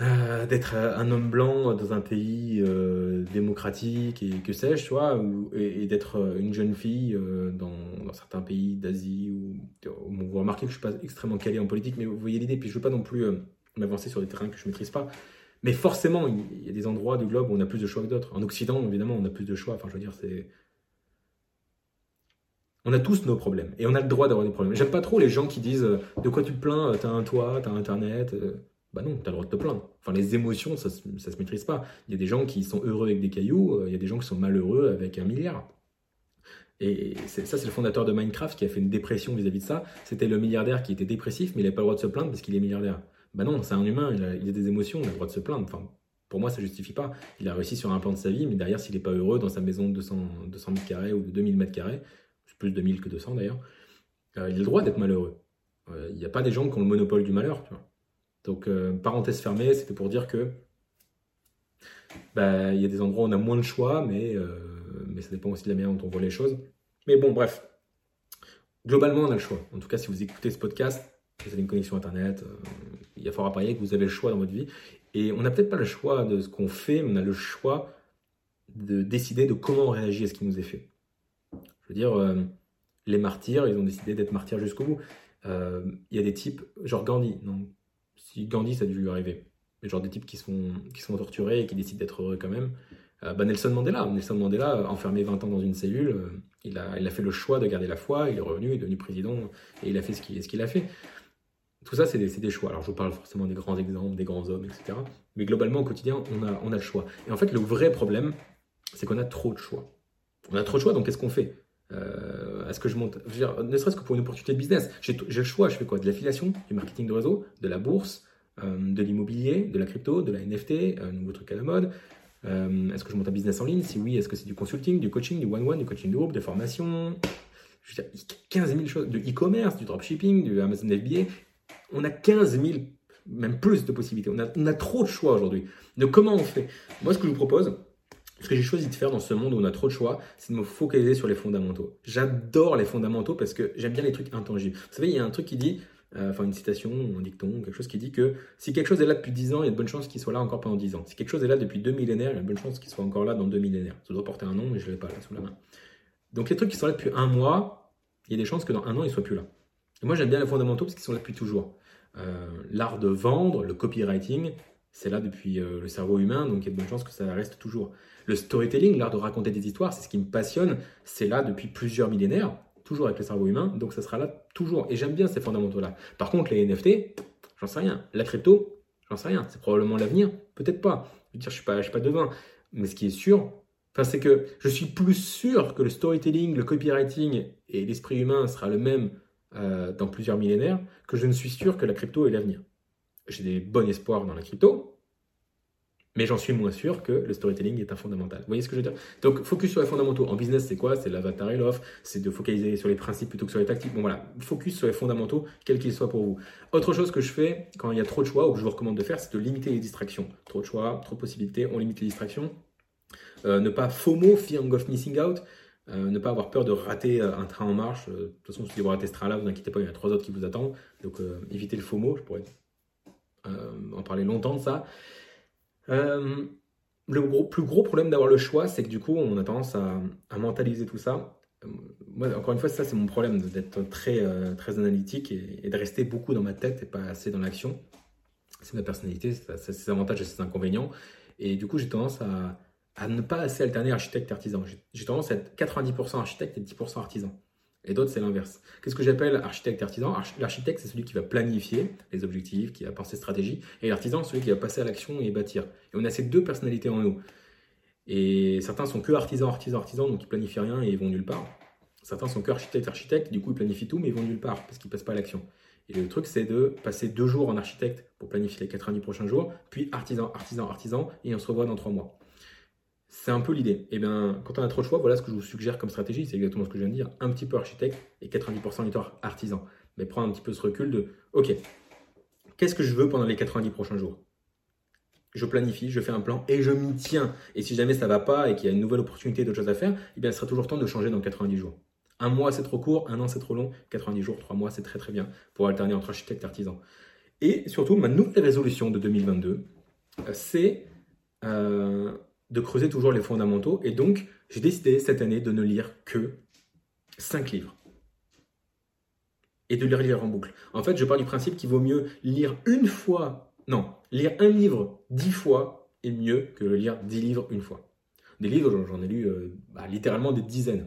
Speaker 1: euh, d'être un homme blanc dans un pays euh, démocratique et que sais-je, tu vois, ou, et, d'être euh, une jeune fille dans, dans, certains pays d'Asie. Ou, vous remarquez que je suis pas extrêmement calé en politique, mais vous voyez l'idée. Puis je veux pas non plus m'avancer sur des terrains que je maîtrise pas. Mais forcément, il y a des endroits du globe où on a plus de choix que d'autres. En Occident, évidemment, on a plus de choix. Enfin, je veux dire, c'est on a tous nos problèmes et on a le droit d'avoir des problèmes. J'aime pas trop les gens qui disent de quoi tu plains, t'as un toit, t'as internet. Bah non, tu as le droit de te plaindre. Enfin, les émotions, ça, ça se maîtrise pas. Il y a des gens qui sont heureux avec des cailloux, euh, il y a des gens qui sont malheureux avec un milliard. Et ça, c'est le fondateur de Minecraft qui a fait une dépression vis-à-vis de ça. C'était le milliardaire qui était dépressif, mais il n'avait pas le droit de se plaindre parce qu'il est milliardaire. Bah non, c'est un humain, il a, des émotions, il a le droit de se plaindre. Enfin, pour moi, ça justifie pas. Il a réussi sur un plan de sa vie, mais derrière, s'il n'est pas heureux dans sa maison de 200, 200 mètres carrés ou de 2000 mètres carrés, plus de 2000 que 200 d'ailleurs, euh, il a le droit d'être malheureux. Euh, il n'y a pas des gens qui ont le monopole du malheur, tu vois. Donc, euh, parenthèse fermée, c'était pour dire que bah, il y a des endroits où on a moins de choix, mais, euh, mais ça dépend aussi de la manière dont on voit les choses. Mais bon, bref. Globalement, on a le choix. En tout cas, si vous écoutez ce podcast, vous avez une connexion Internet, euh, il y a fort à parier que vous avez le choix dans votre vie. Et on n'a peut-être pas le choix de ce qu'on fait, mais on a le choix de décider de comment on réagit à ce qui nous est fait. Je veux dire, les martyrs, ils ont décidé d'être martyrs jusqu'au bout. Il y a des types, genre Gandhi, non? Si Gandhi, ça a dû lui arriver. Mais genre des types qui sont, torturés et qui décident d'être heureux quand même. Euh, bah Nelson Mandela, Nelson Mandela, enfermé 20 ans dans une cellule, il, a, il a fait le choix de garder la foi, il est revenu, il est devenu président et il a fait ce qu'il ce a fait. Tout ça, c'est des, des, choix. Alors, je vous parle forcément des grands exemples, des grands hommes, etc. Mais globalement, au quotidien, on a, on a le choix. Et en fait, le vrai problème, c'est qu'on a trop de choix. On a trop de choix, donc qu'est-ce qu'on fait? Euh, Est-ce que je monte Ne serait-ce que pour une opportunité de business, j'ai le choix. Je fais quoi? De l'affiliation, du marketing de réseau, de la bourse, euh, de l'immobilier, de la crypto, de la NFT, un nouveau truc à la mode. Euh, est-ce que je monte un business en ligne? Si oui, est-ce que c'est du consulting, du coaching, du one-one, du coaching de groupe, des formations? Je veux dire, 15 000 choses, de e-commerce, du dropshipping, du Amazon FBA on a 15 000, même plus de possibilités. On a, on a trop de choix aujourd'hui. Donc comment on fait? Moi, ce que je vous propose, ce que j'ai choisi de faire dans ce monde où on a trop de choix, c'est de me focaliser sur les fondamentaux. J'adore les fondamentaux parce que j'aime bien les trucs intangibles. Vous savez, il y a un truc qui dit, euh, enfin une citation, un dicton, quelque chose qui dit que si quelque chose est là depuis 10 ans, il y a de bonnes chances qu'il soit là encore pendant 10 ans. Si quelque chose est là depuis deux millénaires, il y a de bonnes chances qu'il soit encore là dans deux millénaires. Ça doit porter un nom, mais je ne l'ai pas là sous la main. Donc les trucs qui sont là depuis un mois, il y a des chances que dans un an, ils ne soient plus là moi, j'aime bien les fondamentaux parce qu'ils sont là depuis toujours. Euh, l'art de vendre, le copywriting, c'est là depuis euh, le cerveau humain, donc il y a de bonnes chances que ça reste toujours. Le storytelling, l'art de raconter des histoires, c'est ce qui me passionne, c'est là depuis plusieurs millénaires, toujours avec le cerveau humain, donc ça sera là toujours. Et j'aime bien ces fondamentaux-là. Par contre, les NFT, j'en sais rien. La crypto, j'en sais rien. C'est probablement l'avenir, peut-être pas. Je veux dire, je suis pas, suis pas devin. Mais ce qui est sûr, c'est que je suis plus sûr que le storytelling, le copywriting et l'esprit humain sera le même euh, dans plusieurs millénaires que je ne suis sûr que la crypto est l'avenir. J'ai des bons espoirs dans la crypto, mais j'en suis moins sûr que le storytelling est un fondamental. Vous voyez ce que je veux dire? Donc, focus sur les fondamentaux. En business, c'est quoi? C'est l'avatar et l'offre, c'est de focaliser sur les principes plutôt que sur les tactiques. Bon, voilà, focus sur les fondamentaux, quels qu'ils soient pour vous. Autre chose que je fais quand il y a trop de choix ou que je vous recommande de faire, c'est de limiter les distractions. Trop de choix, trop de possibilités, on limite les distractions. Euh, ne pas FOMO, fear of missing out. Euh, ne pas avoir peur de rater euh, un train en marche. Euh, de toute façon, si vous ratez ce train-là, vous inquiétez pas, il y a trois autres qui vous attendent. Donc, évitez le mot. Je pourrais en parler longtemps de ça. Le plus gros problème d'avoir le choix, c'est que du coup, on a tendance à, mentaliser tout ça. Moi, encore une fois, ça, c'est mon problème d'être très, très analytique et, de rester beaucoup dans ma tête et pas assez dans l'action. C'est ma personnalité, c'est ses avantages et ses inconvénients. Et du coup, j'ai tendance à, à ne pas assez alterner architecte et artisan. J'ai tendance à être 90% architecte et 10% artisan. Et d'autres, c'est l'inverse. Qu'est-ce que j'appelle architecte artisan? L'architecte, c'est celui qui va planifier les objectifs, qui va penser stratégie, et l'artisan, celui qui va passer à l'action et bâtir. Et on a ces deux personnalités en nous. Et certains sont que artisans, artisans, artisans, donc ils planifient rien et ils vont nulle part. Certains sont que architecte, architecte, du coup ils planifient tout, mais ils vont nulle part parce qu'ils passent pas à l'action. Et le truc, c'est de passer deux jours en architecte pour planifier les 90 prochains jours, puis artisan, artisan, artisan, et on se revoit dans trois mois. C'est un peu l'idée. Et eh bien, quand on a trop de choix, voilà ce que je vous suggère comme stratégie. C'est exactement ce que je viens de dire. Un petit peu architecte et 90% du artisan. Mais prendre un petit peu ce recul de OK, qu'est-ce que je veux pendant les 90 prochains jours? Je planifie, je fais un plan et je m'y tiens. Et si jamais ça ne va pas et qu'il y a une nouvelle opportunité d'autre chose à faire, eh bien, il sera toujours temps de changer dans 90 jours. Un mois, c'est trop court. Un an, c'est trop long. 90 jours, 3 mois, c'est très très bien pour alterner entre architecte et artisan. Et surtout, ma nouvelle résolution de 2022, euh, c'est euh, de creuser toujours les fondamentaux. Et donc, j'ai décidé cette année de ne lire que 5 livres. Et de les lire en boucle. En fait, je pars du principe qu'il vaut mieux lire une fois, non, lire un livre 10 fois est mieux que lire 10 livres une fois. Des livres, j'en ai lu euh, bah, littéralement des dizaines.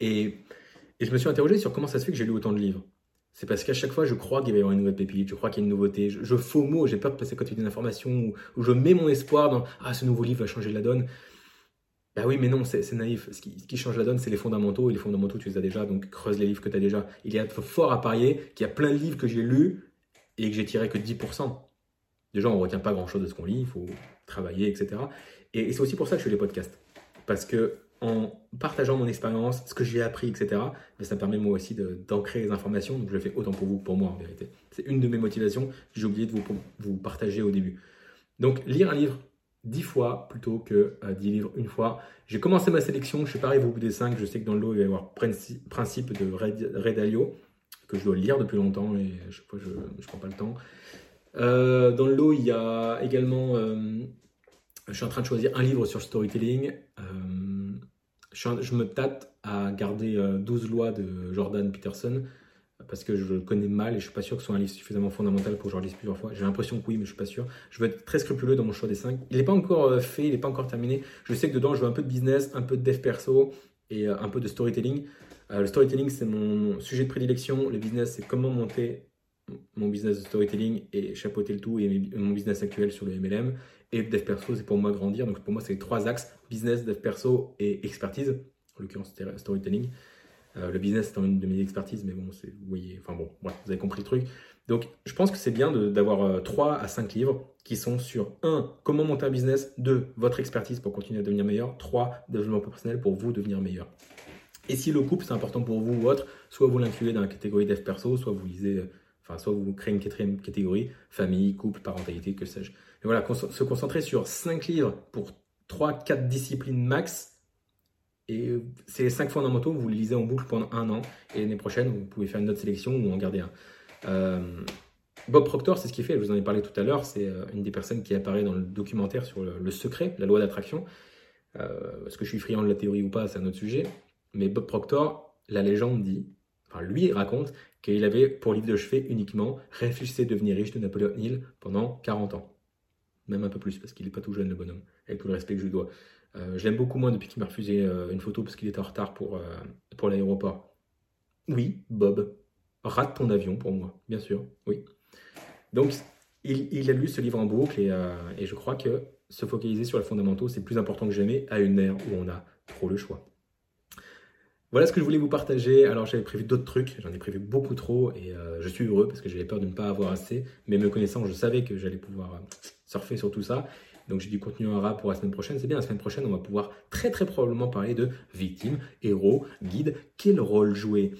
Speaker 1: Et, et je me suis interrogé sur comment ça se fait que j'ai lu autant de livres. C'est parce qu'à chaque fois, je crois qu'il va y avoir une nouvelle pépite, je crois qu'il y a une nouveauté. Je, faux mot, j'ai peur de passer à côté d'une information où, où, je mets mon espoir dans Ah, ce nouveau livre va changer la donne. Bah oui, mais non, c'est naïf. Ce qui, change la donne, c'est les fondamentaux. Et les fondamentaux, tu les as déjà, donc creuse les livres que tu as déjà. Il y a fort à parier qu'il y a plein de livres que j'ai lus et que j'ai tiré que 10%. Déjà, on ne retient pas grand-chose de ce qu'on lit, il faut travailler, etc. Et, et c'est aussi pour ça que je fais les podcasts. Parce que en partageant mon expérience, ce que j'ai appris, etc., mais ça me permet moi aussi d'ancrer les informations. Donc je le fais autant pour vous que pour moi en vérité. C'est une de mes motivations que j'ai oublié de vous, partager au début. Donc lire un livre dix fois plutôt que euh, dix livres une fois. J'ai commencé ma sélection, je suis pas arrivé au bout des cinq. Je sais que dans le lot, il va y avoir principe de Red, Dalio que je dois lire depuis longtemps et je ne prends pas le temps. Euh, dans le lot, il y a également, euh, je suis en train de choisir un livre sur storytelling. Je, me tâte à garder 12 lois de Jordan Peterson parce que je le connais mal et je suis pas sûr que ce soit un livre suffisamment fondamental pour que je le lise plusieurs fois. J'ai l'impression que oui, mais je suis pas sûr. Je veux être très scrupuleux dans mon choix des 5. Il n'est pas encore fait, il n'est pas encore terminé. Je sais que dedans, je veux un peu de business, un peu de dev perso et un peu de storytelling. le storytelling, c'est mon sujet de prédilection. Le business, c'est comment monter mon business de storytelling et chapeauter le tout et mon business actuel sur le MLM. Et dev perso, c'est pour moi grandir. Donc pour moi, c'est les trois axes business, dev perso et expertise. En l'occurrence, storytelling. Euh, le business étant une de mes expertises, mais bon, c'est, vous voyez, enfin bon, vous avez compris le truc. Donc, je pense que c'est bien d'avoir 3 euh, à 5 livres qui sont sur 1. Comment monter un business 2. Votre expertise pour continuer à devenir meilleur 3. Développement personnel pour vous devenir meilleur. Et si le couple c'est important pour vous ou autre, soit vous l'incluez dans la catégorie dev perso, soit vous lisez soit vous créez une quatrième catégorie, famille, couple, parentalité, que sais-je. Et voilà, se concentrer sur 5 livres pour 3-4 disciplines max. Et les 5 fondamentaux, vous les lisez en boucle pendant un an. Et l'année prochaine, vous pouvez faire une autre sélection ou en garder un. Euh, Bob Proctor, c'est ce qu'il fait, je vous en ai parlé tout à l'heure, c'est euh, une des personnes qui apparaît dans le documentaire sur le, secret, la loi d'attraction. Euh, est-ce que je suis friand de la théorie ou pas, c'est un autre sujet. Mais Bob Proctor, la légende dit, enfin lui raconte qu'il avait pour livre de chevet uniquement Réfléchissez devenir riche de Napoléon Hill pendant 40 ans. Même un peu plus, parce qu'il n'est pas tout jeune le bonhomme, avec tout le respect que je lui dois. Euh, je l'aime beaucoup moins depuis qu'il m'a refusé euh, une photo parce qu'il était en retard pour, euh, pour l'aéroport. Oui, Bob, rate ton avion pour moi, bien sûr, oui. Donc, il, a lu ce livre en boucle et, et je crois que se focaliser sur les fondamentaux, c'est plus important que jamais à une ère où on a trop le choix. Voilà ce que je voulais vous partager. Alors j'avais prévu d'autres trucs, j'en ai prévu beaucoup trop et euh, je suis heureux parce que j'avais peur de ne pas avoir assez. Mais me connaissant, je savais que j'allais pouvoir euh, surfer sur tout ça. Donc j'ai du contenu en rap pour la semaine prochaine. C'est bien, la semaine prochaine, on va pouvoir très très probablement parler de victime, héros, guide, quel rôle jouer?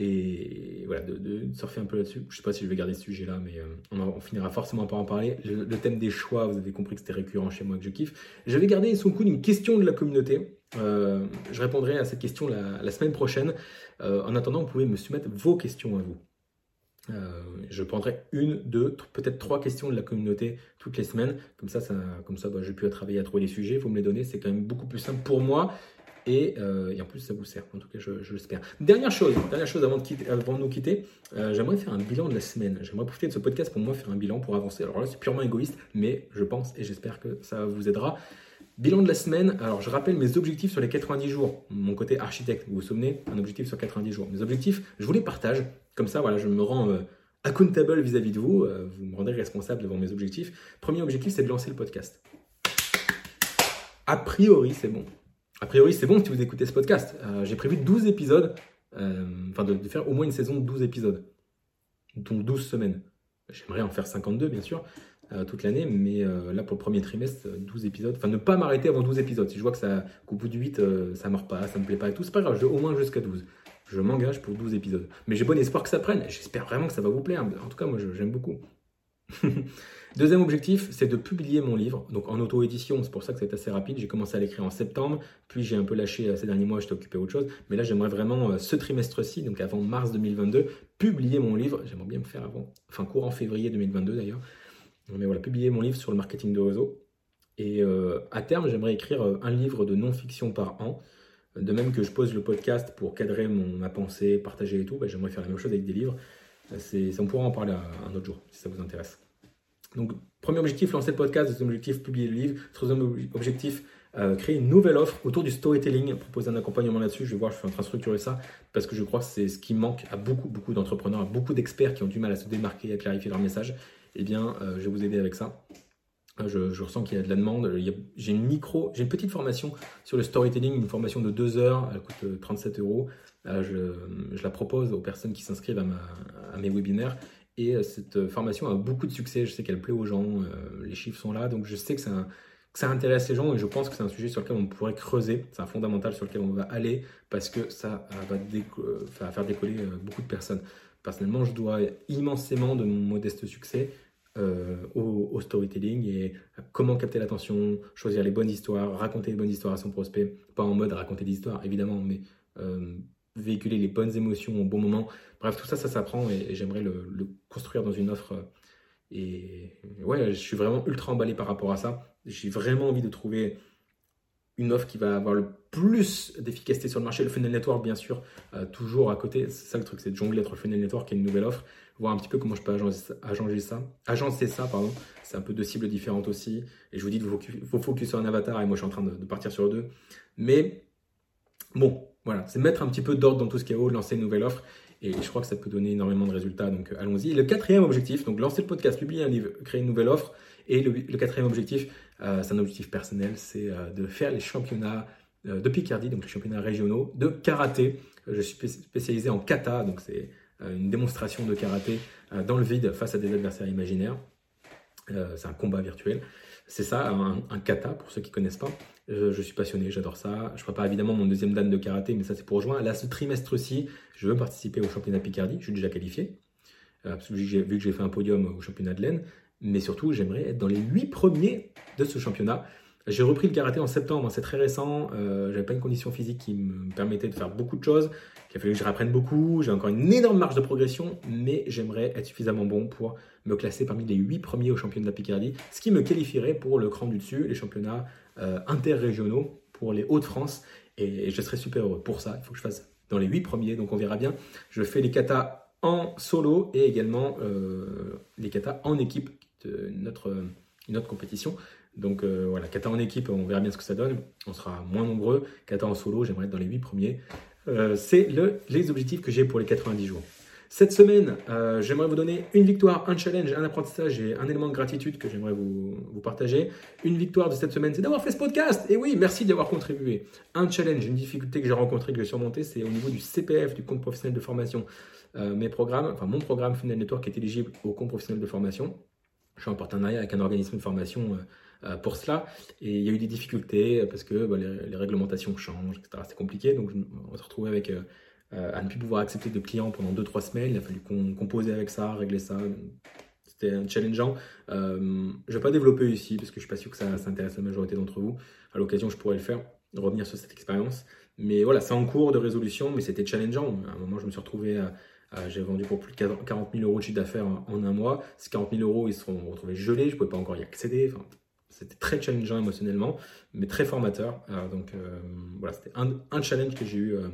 Speaker 1: Et voilà, de, surfer un peu là-dessus. Je ne sais pas si je vais garder ce sujet-là, mais euh, on, finira forcément par en parler. Le, thème des choix, vous avez compris que c'était récurrent chez moi, que je kiffe. Je vais garder sous coup une question de la communauté. Euh, je répondrai à cette question la, semaine prochaine. Euh, en attendant, vous pouvez me soumettre vos questions à vous. je prendrai une, deux, peut-être trois questions de la communauté toutes les semaines. Comme ça, ça comme ça bah, je peux travailler à trouver les sujets. Vous me les donnez, c'est quand même beaucoup plus simple pour moi. Euh, et, en plus, ça vous sert. En tout cas, je, l'espère. Dernière chose, dernière chose avant de, nous quitter, euh, j'aimerais faire un bilan de la semaine. J'aimerais profiter de ce podcast pour moi faire un bilan pour avancer. Alors là, c'est purement égoïste, mais je pense et j'espère que ça vous aidera. Bilan de la semaine. Alors, je rappelle mes objectifs sur les 90 jours. Mon côté architecte, vous vous souvenez, un objectif sur 90 jours. Mes objectifs, je vous les partage. Comme ça, voilà, je me rends euh, accountable vis-à-vis de vous. vous me rendez responsable devant mes objectifs. Premier objectif, c'est de lancer le podcast. A priori, c'est bon. A priori, c'est bon si vous écoutez ce podcast. Euh, j'ai prévu 12 épisodes, euh, enfin de, faire au moins une saison de 12 épisodes, donc 12 semaines. J'aimerais en faire 52, bien sûr, euh, toute l'année, mais là, pour le premier trimestre, 12 épisodes. Enfin, ne pas m'arrêter avant 12 épisodes. Si je vois que ça, qu'au bout du 8, ça ne mord pas, ça me plaît pas et tout, c'est pas grave, je au moins jusqu'à 12. Je m'engage pour 12 épisodes. Mais j'ai bon espoir que ça prenne. J'espère vraiment que ça va vous plaire. En tout cas, moi, j'aime beaucoup. Deuxième objectif, c'est de publier mon livre, donc en auto-édition, c'est pour ça que c'est assez rapide. J'ai commencé à l'écrire en septembre, puis j'ai un peu lâché euh, ces derniers mois, j'étais occupé à autre chose. Mais là, j'aimerais vraiment, euh, ce trimestre-ci, donc avant mars 2022, publier mon livre. J'aimerais bien me faire avant, enfin courant février 2022 d'ailleurs. Mais voilà, publier mon livre sur le marketing de réseau. Et euh, à terme, j'aimerais écrire un livre de non-fiction par an. De même que je pose le podcast pour cadrer ma pensée, partager et tout, bah, j'aimerais faire la même chose avec des livres. on pourra en parler un autre jour si ça vous intéresse. Donc, premier objectif, lancer le podcast. Deuxième objectif, publier le livre. Troisième objectif, euh, créer une nouvelle offre autour du storytelling, proposer un accompagnement là-dessus. Je vais voir, je suis en train de structurer ça parce que je crois que c'est ce qui manque à beaucoup, beaucoup d'entrepreneurs, à beaucoup d'experts qui ont du mal à se démarquer, à clarifier leur message. Eh bien, euh, je vais vous aider avec ça. Euh, je, ressens qu'il y a de la demande. J'ai une micro, j'ai une petite formation sur le storytelling, une formation de deux heures. Elle coûte 37 euros. Je, je, la propose aux personnes qui s'inscrivent à, mes webinaires et euh, cette formation a beaucoup de succès. Je sais qu'elle plaît aux gens. Euh, les chiffres sont là. Donc je sais que ça, intéresse les gens et je pense que c'est un sujet sur lequel on pourrait creuser. C'est un fondamental sur lequel on va aller parce que ça va, faire décoller euh, beaucoup de personnes. Personnellement, je dois immensément de mon modeste succès au, storytelling et comment capter l'attention, choisir les bonnes histoires, raconter les bonnes histoires à son prospect. Pas en mode raconter des histoires, évidemment, mais véhiculer les bonnes émotions au bon moment. Bref, tout ça, ça s'apprend et, j'aimerais le, construire dans une offre. Et ouais, je suis vraiment ultra emballé par rapport à ça. J'ai vraiment envie de trouver une offre qui va avoir le plus d'efficacité sur le marché. Le Funnel Network, bien sûr, euh, toujours à côté. C'est ça le truc, c'est de jongler entre le Funnel Network et une nouvelle offre. Voir un petit peu comment je peux agencer ça. Agencer ça, pardon. C'est un peu deux cibles différentes aussi. Et je vous dis, il faut focus sur un avatar et moi je suis en train de, de partir sur deux. Mais bon, voilà, c'est mettre un petit peu d'ordre dans tout ce haut, lancer une nouvelle offre. Et je crois que ça peut donner énormément de résultats. Donc euh, allons-y. Le quatrième objectif, donc lancer le podcast, publier un livre, créer une nouvelle offre. Et le, quatrième objectif, c'est un objectif personnel, c'est euh, de faire les championnats de Picardie, donc les championnats régionaux de karaté. Je suis spécialisé en kata, donc c'est une démonstration de karaté dans le vide face à des adversaires imaginaires. c'est un combat virtuel. C'est ça, un, kata, pour ceux qui ne connaissent pas. Je, suis passionné, j'adore ça. Je prépare évidemment mon deuxième dan de karaté, mais ça c'est pour juin. Là, ce trimestre-ci, je veux participer au championnat Picardie. Je suis déjà qualifié, euh, vu que j'ai fait un podium au championnat de l'Aisne. Mais surtout, j'aimerais être dans les huit premiers de ce championnat. J'ai repris le karaté en septembre, c'est très récent. Euh, j'avais pas une condition physique qui me permettait de faire beaucoup de choses. Il a fallu que je réapprenne beaucoup. J'ai encore une énorme marge de progression, mais j'aimerais être suffisamment bon pour me classer parmi les 8 premiers au championnat de la Picardie, ce qui me qualifierait pour le cran du dessus, les championnats euh, interrégionaux pour les Hauts-de-France. Et, je serais super heureux. Pour ça, il faut que je fasse dans les 8 premiers, donc on verra bien. Je fais les katas en solo et également euh, les katas en équipe de notre, notre compétition. Donc euh, voilà, kata en équipe, on verra bien ce que ça donne. On sera moins nombreux. Kata en solo, j'aimerais être dans les 8 premiers. Euh, c'est le, les objectifs que j'ai pour les 90 jours. Cette semaine, euh, j'aimerais vous donner une victoire, un challenge, un apprentissage et un élément de gratitude que j'aimerais vous, vous, partager. Une victoire de cette semaine, c'est d'avoir fait ce podcast. Et oui, merci d'y avoir contribué. Un challenge, une difficulté que j'ai rencontrée, que j'ai surmontée, c'est au niveau du CPF, du compte professionnel de formation. mes programmes, enfin mon programme Funnel Network est éligible au compte professionnel de formation. Je suis en partenariat avec un organisme de formation euh, pour cela. Et il y a eu des difficultés euh, parce que bah, les, réglementations changent, etc. C'est compliqué. Donc on s'est retrouvé avec euh, à ne plus pouvoir accepter de clients pendant 2-3 semaines. Il a fallu qu'on composer avec ça, régler ça. C'était challengeant. je ne vais pas développer ici parce que je ne suis pas sûr que ça, intéresse la majorité d'entre vous. À l'occasion, je pourrais le faire, revenir sur cette expérience. Mais voilà, c'est en cours de résolution, mais c'était challengeant. À un moment, je me suis retrouvé j'ai vendu pour plus de 40 000 euros de chiffre d'affaires en, un mois. Ces 40 000 euros, ils se sont retrouvés gelés. Je ne pouvais pas encore y accéder. C'était très challengeant émotionnellement, mais très formateur. Euh, donc euh, voilà, c'était un, challenge que j'ai eu euh,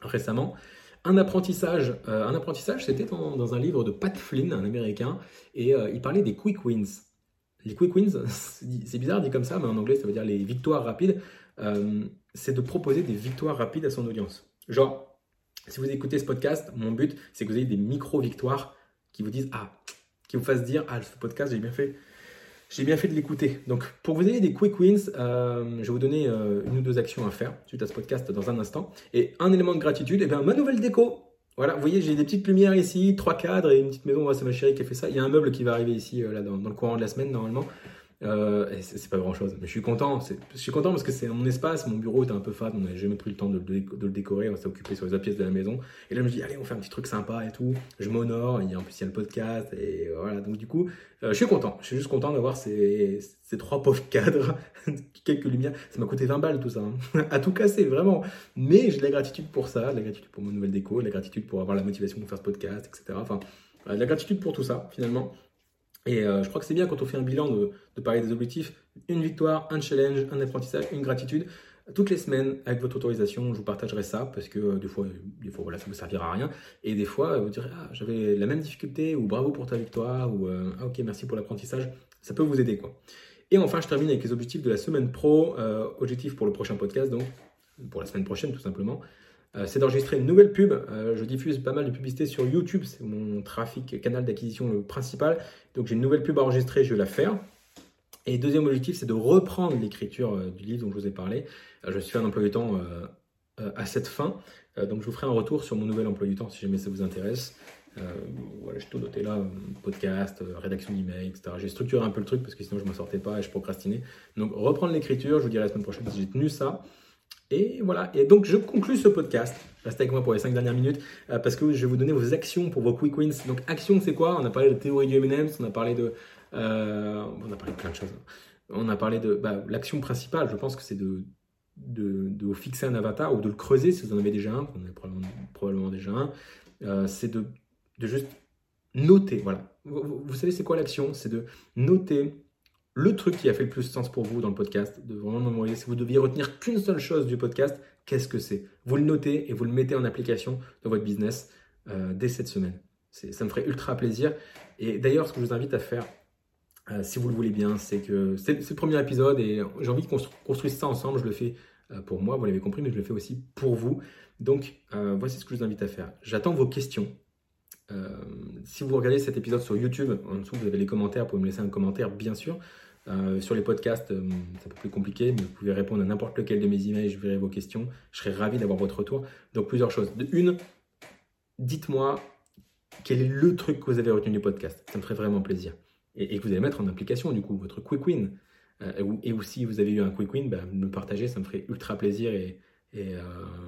Speaker 1: récemment. Un apprentissage, un apprentissage, c'était dans, un livre de Pat Flynn, un Américain, et il parlait des quick wins. Les quick wins, c'est bizarre dit comme ça, mais en anglais ça veut dire les victoires rapides. c'est de proposer des victoires rapides à son audience. Genre, si vous écoutez ce podcast, mon but, c'est que vous ayez des micro-victoires qui vous disent Ah, qui vous fassent dire Ah, ce podcast, j'ai bien fait j'ai bien fait de l'écouter. Donc, pour vous donner des quick wins, euh, je vais vous donner euh, une ou deux actions à faire suite à ce podcast dans un instant. Et un élément de gratitude, et eh bien, ma nouvelle déco. Voilà, vous voyez, j'ai des petites lumières ici, trois cadres et une petite maison. c'est ma chérie qui a fait ça. Il y a un meuble qui va arriver ici, euh, là, dans, le courant de la semaine, normalement. Euh, c'est pas grand chose, mais je suis content. Je suis content parce que c'est mon espace, mon bureau était un peu fade, on n'avait jamais pris le temps de, le décorer, on s'est occupé sur les autres pièces de la maison. Et là, je me dis, allez, on fait un petit truc sympa et tout. Je m'honore, en plus, il y a le podcast, et voilà. Donc, du coup, euh, je suis content. Je suis juste content d'avoir ces, ces, trois pauvres cadres, quelques lumières. Ça m'a coûté 20 balles tout ça, hein. à tout casser, vraiment. Mais j'ai de la gratitude pour ça, de la gratitude pour mon nouvelle déco, de la gratitude pour avoir la motivation de faire ce podcast, etc. Enfin, de la gratitude pour tout ça, finalement. Et euh, je crois que c'est bien quand on fait un bilan de, parler des objectifs, une victoire, un challenge, un apprentissage, une gratitude. Toutes les semaines, avec votre autorisation, je vous partagerai ça parce que euh, des fois, des fois voilà, ça ne vous servira à rien. Et des fois, vous direz, ah, j'avais la même difficulté ou bravo pour ta victoire ou euh, ah, ok, merci pour l'apprentissage. Ça peut vous aider. quoi. Et enfin, je termine avec les objectifs de la semaine pro. objectif pour le prochain podcast, donc pour la semaine prochaine tout simplement. Euh, c'est d'enregistrer une nouvelle pub. Euh, je diffuse pas mal de publicités sur YouTube, c'est mon trafic canal d'acquisition principal. Donc j'ai une nouvelle pub à enregistrer, je vais la faire. Et deuxième objectif, c'est de reprendre l'écriture euh, du livre dont je vous ai parlé. Je suis un emploi du temps à cette fin. Donc je vous ferai un retour sur mon nouvel emploi du temps si jamais ça vous intéresse. voilà, j'ai tout noté là, podcast, rédaction d'email, etc. J'ai structuré un peu le truc parce que sinon je ne m'en sortais pas et je procrastinais. Donc reprendre l'écriture, je vous dirai la semaine prochaine si j'ai tenu ça. Et voilà. Et donc, je conclus ce podcast. Restez avec moi pour les 5 dernières minutes euh, parce que je vais vous donner vos actions pour vos quick wins. Donc, action, c'est quoi? On a parlé de théorie du M&M's, on a parlé de, euh, on a parlé de plein de choses. On a parlé de bah, l'action principale. Je pense que c'est de de, fixer un avatar ou de le creuser si vous en avez déjà un, vous en avez probablement, déjà un, euh, c'est de, juste noter. Voilà. Vous, savez, c'est quoi l'action? C'est de noter le truc qui a fait le plus sens pour vous dans le podcast, de vraiment mémoriser. Si vous deviez retenir qu'une seule chose du podcast, qu'est-ce que c'est? Vous le notez et vous le mettez en application dans votre business euh, dès cette semaine. Ça me ferait ultra plaisir. Et d'ailleurs, ce que je vous invite à faire, euh, si vous le voulez bien, c'est que c'est le premier épisode et j'ai envie de construire ça ensemble. Je le fais euh, pour moi, vous l'avez compris, mais je le fais aussi pour vous. Donc, voici ce que je vous invite à faire. J'attends vos questions. si vous regardez cet épisode sur YouTube, en dessous vous avez les commentaires, vous pouvez me laisser un commentaire, bien sûr. Sur les podcasts, c'est un peu plus compliqué, mais vous pouvez répondre à n'importe lequel de mes emails, je verrai vos questions. Je serai ravi d'avoir votre retour. Donc, plusieurs choses. Une, dites-moi quel est le truc que vous avez retenu du podcast. Ça me ferait vraiment plaisir et, que vous allez mettre en application du coup votre quick win. Euh, et, aussi, vous avez eu un quick win, bah, me partager, ça me ferait ultra plaisir et, euh,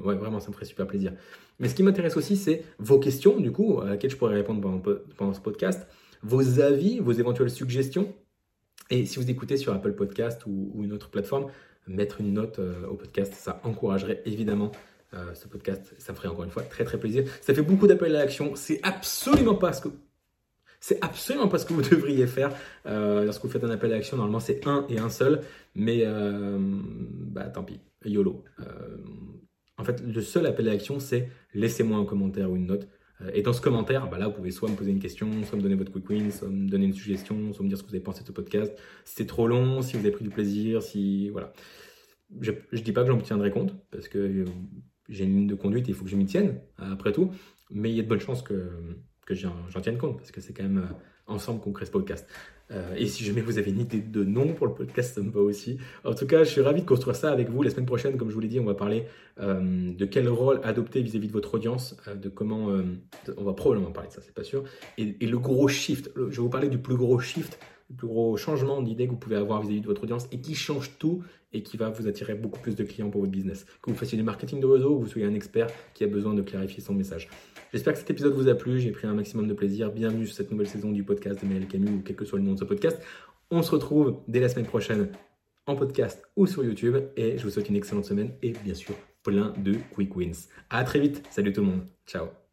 Speaker 1: ouais, vraiment, ça me ferait super plaisir. Mais ce qui m'intéresse aussi, c'est vos questions, du coup, à laquelle je pourrais répondre pendant, ce podcast, vos avis, vos éventuelles suggestions. Et si vous écoutez sur Apple Podcast ou, une autre plateforme, mettre une note euh, au podcast, ça encouragerait évidemment ce podcast. Ça me ferait encore une fois très très plaisir. Ça fait beaucoup d'appels à l'action. C'est absolument pas ce que c'est absolument pas ce que vous devriez faire euh, lorsque vous faites un appel à l'action. Normalement, c'est un et un seul, mais euh, bah tant pis, YOLO. Euh, en fait, le seul appel à l'action, c'est laissez-moi un commentaire ou une note. Et dans ce commentaire, bah là, vous pouvez soit me poser une question, soit me donner votre quick win, soit me donner une suggestion, soit me dire ce que vous avez pensé de ce podcast. Si c'est trop long, si vous avez pris du plaisir, si. Voilà. Je ne dis pas que j'en tiendrai compte, parce que j'ai une ligne de conduite et il faut que je m'y tienne, après tout. Mais il y a de bonnes chances que, que j'en tienne compte, parce que c'est quand même euh, ensemble qu'on crée ce podcast. Euh, et si jamais vous avez une idée de nom pour le podcast, ça me va aussi. En tout cas, je suis ravi de construire ça avec vous. La semaine prochaine, comme je vous l'ai dit, on va parler euh, de quel rôle adopter vis-à-vis de votre audience, de comment... on va probablement parler de ça, c'est pas sûr. Et, le gros shift, je vais vous parler du plus gros shift le plus gros changement d'idée que vous pouvez avoir vis-à-vis de votre audience et qui change tout et qui va vous attirer beaucoup plus de clients pour votre business. Que vous fassiez du marketing de réseau ou que vous soyez un expert qui a besoin de clarifier son message. J'espère que cet épisode vous a plu, j'ai pris un maximum de plaisir. Bienvenue sur cette nouvelle saison du podcast de Maël Camus ou quel que soit le nom de ce podcast. On se retrouve dès la semaine prochaine en podcast ou sur YouTube et je vous souhaite une excellente semaine et bien sûr plein de quick wins. À très vite, salut tout le monde, ciao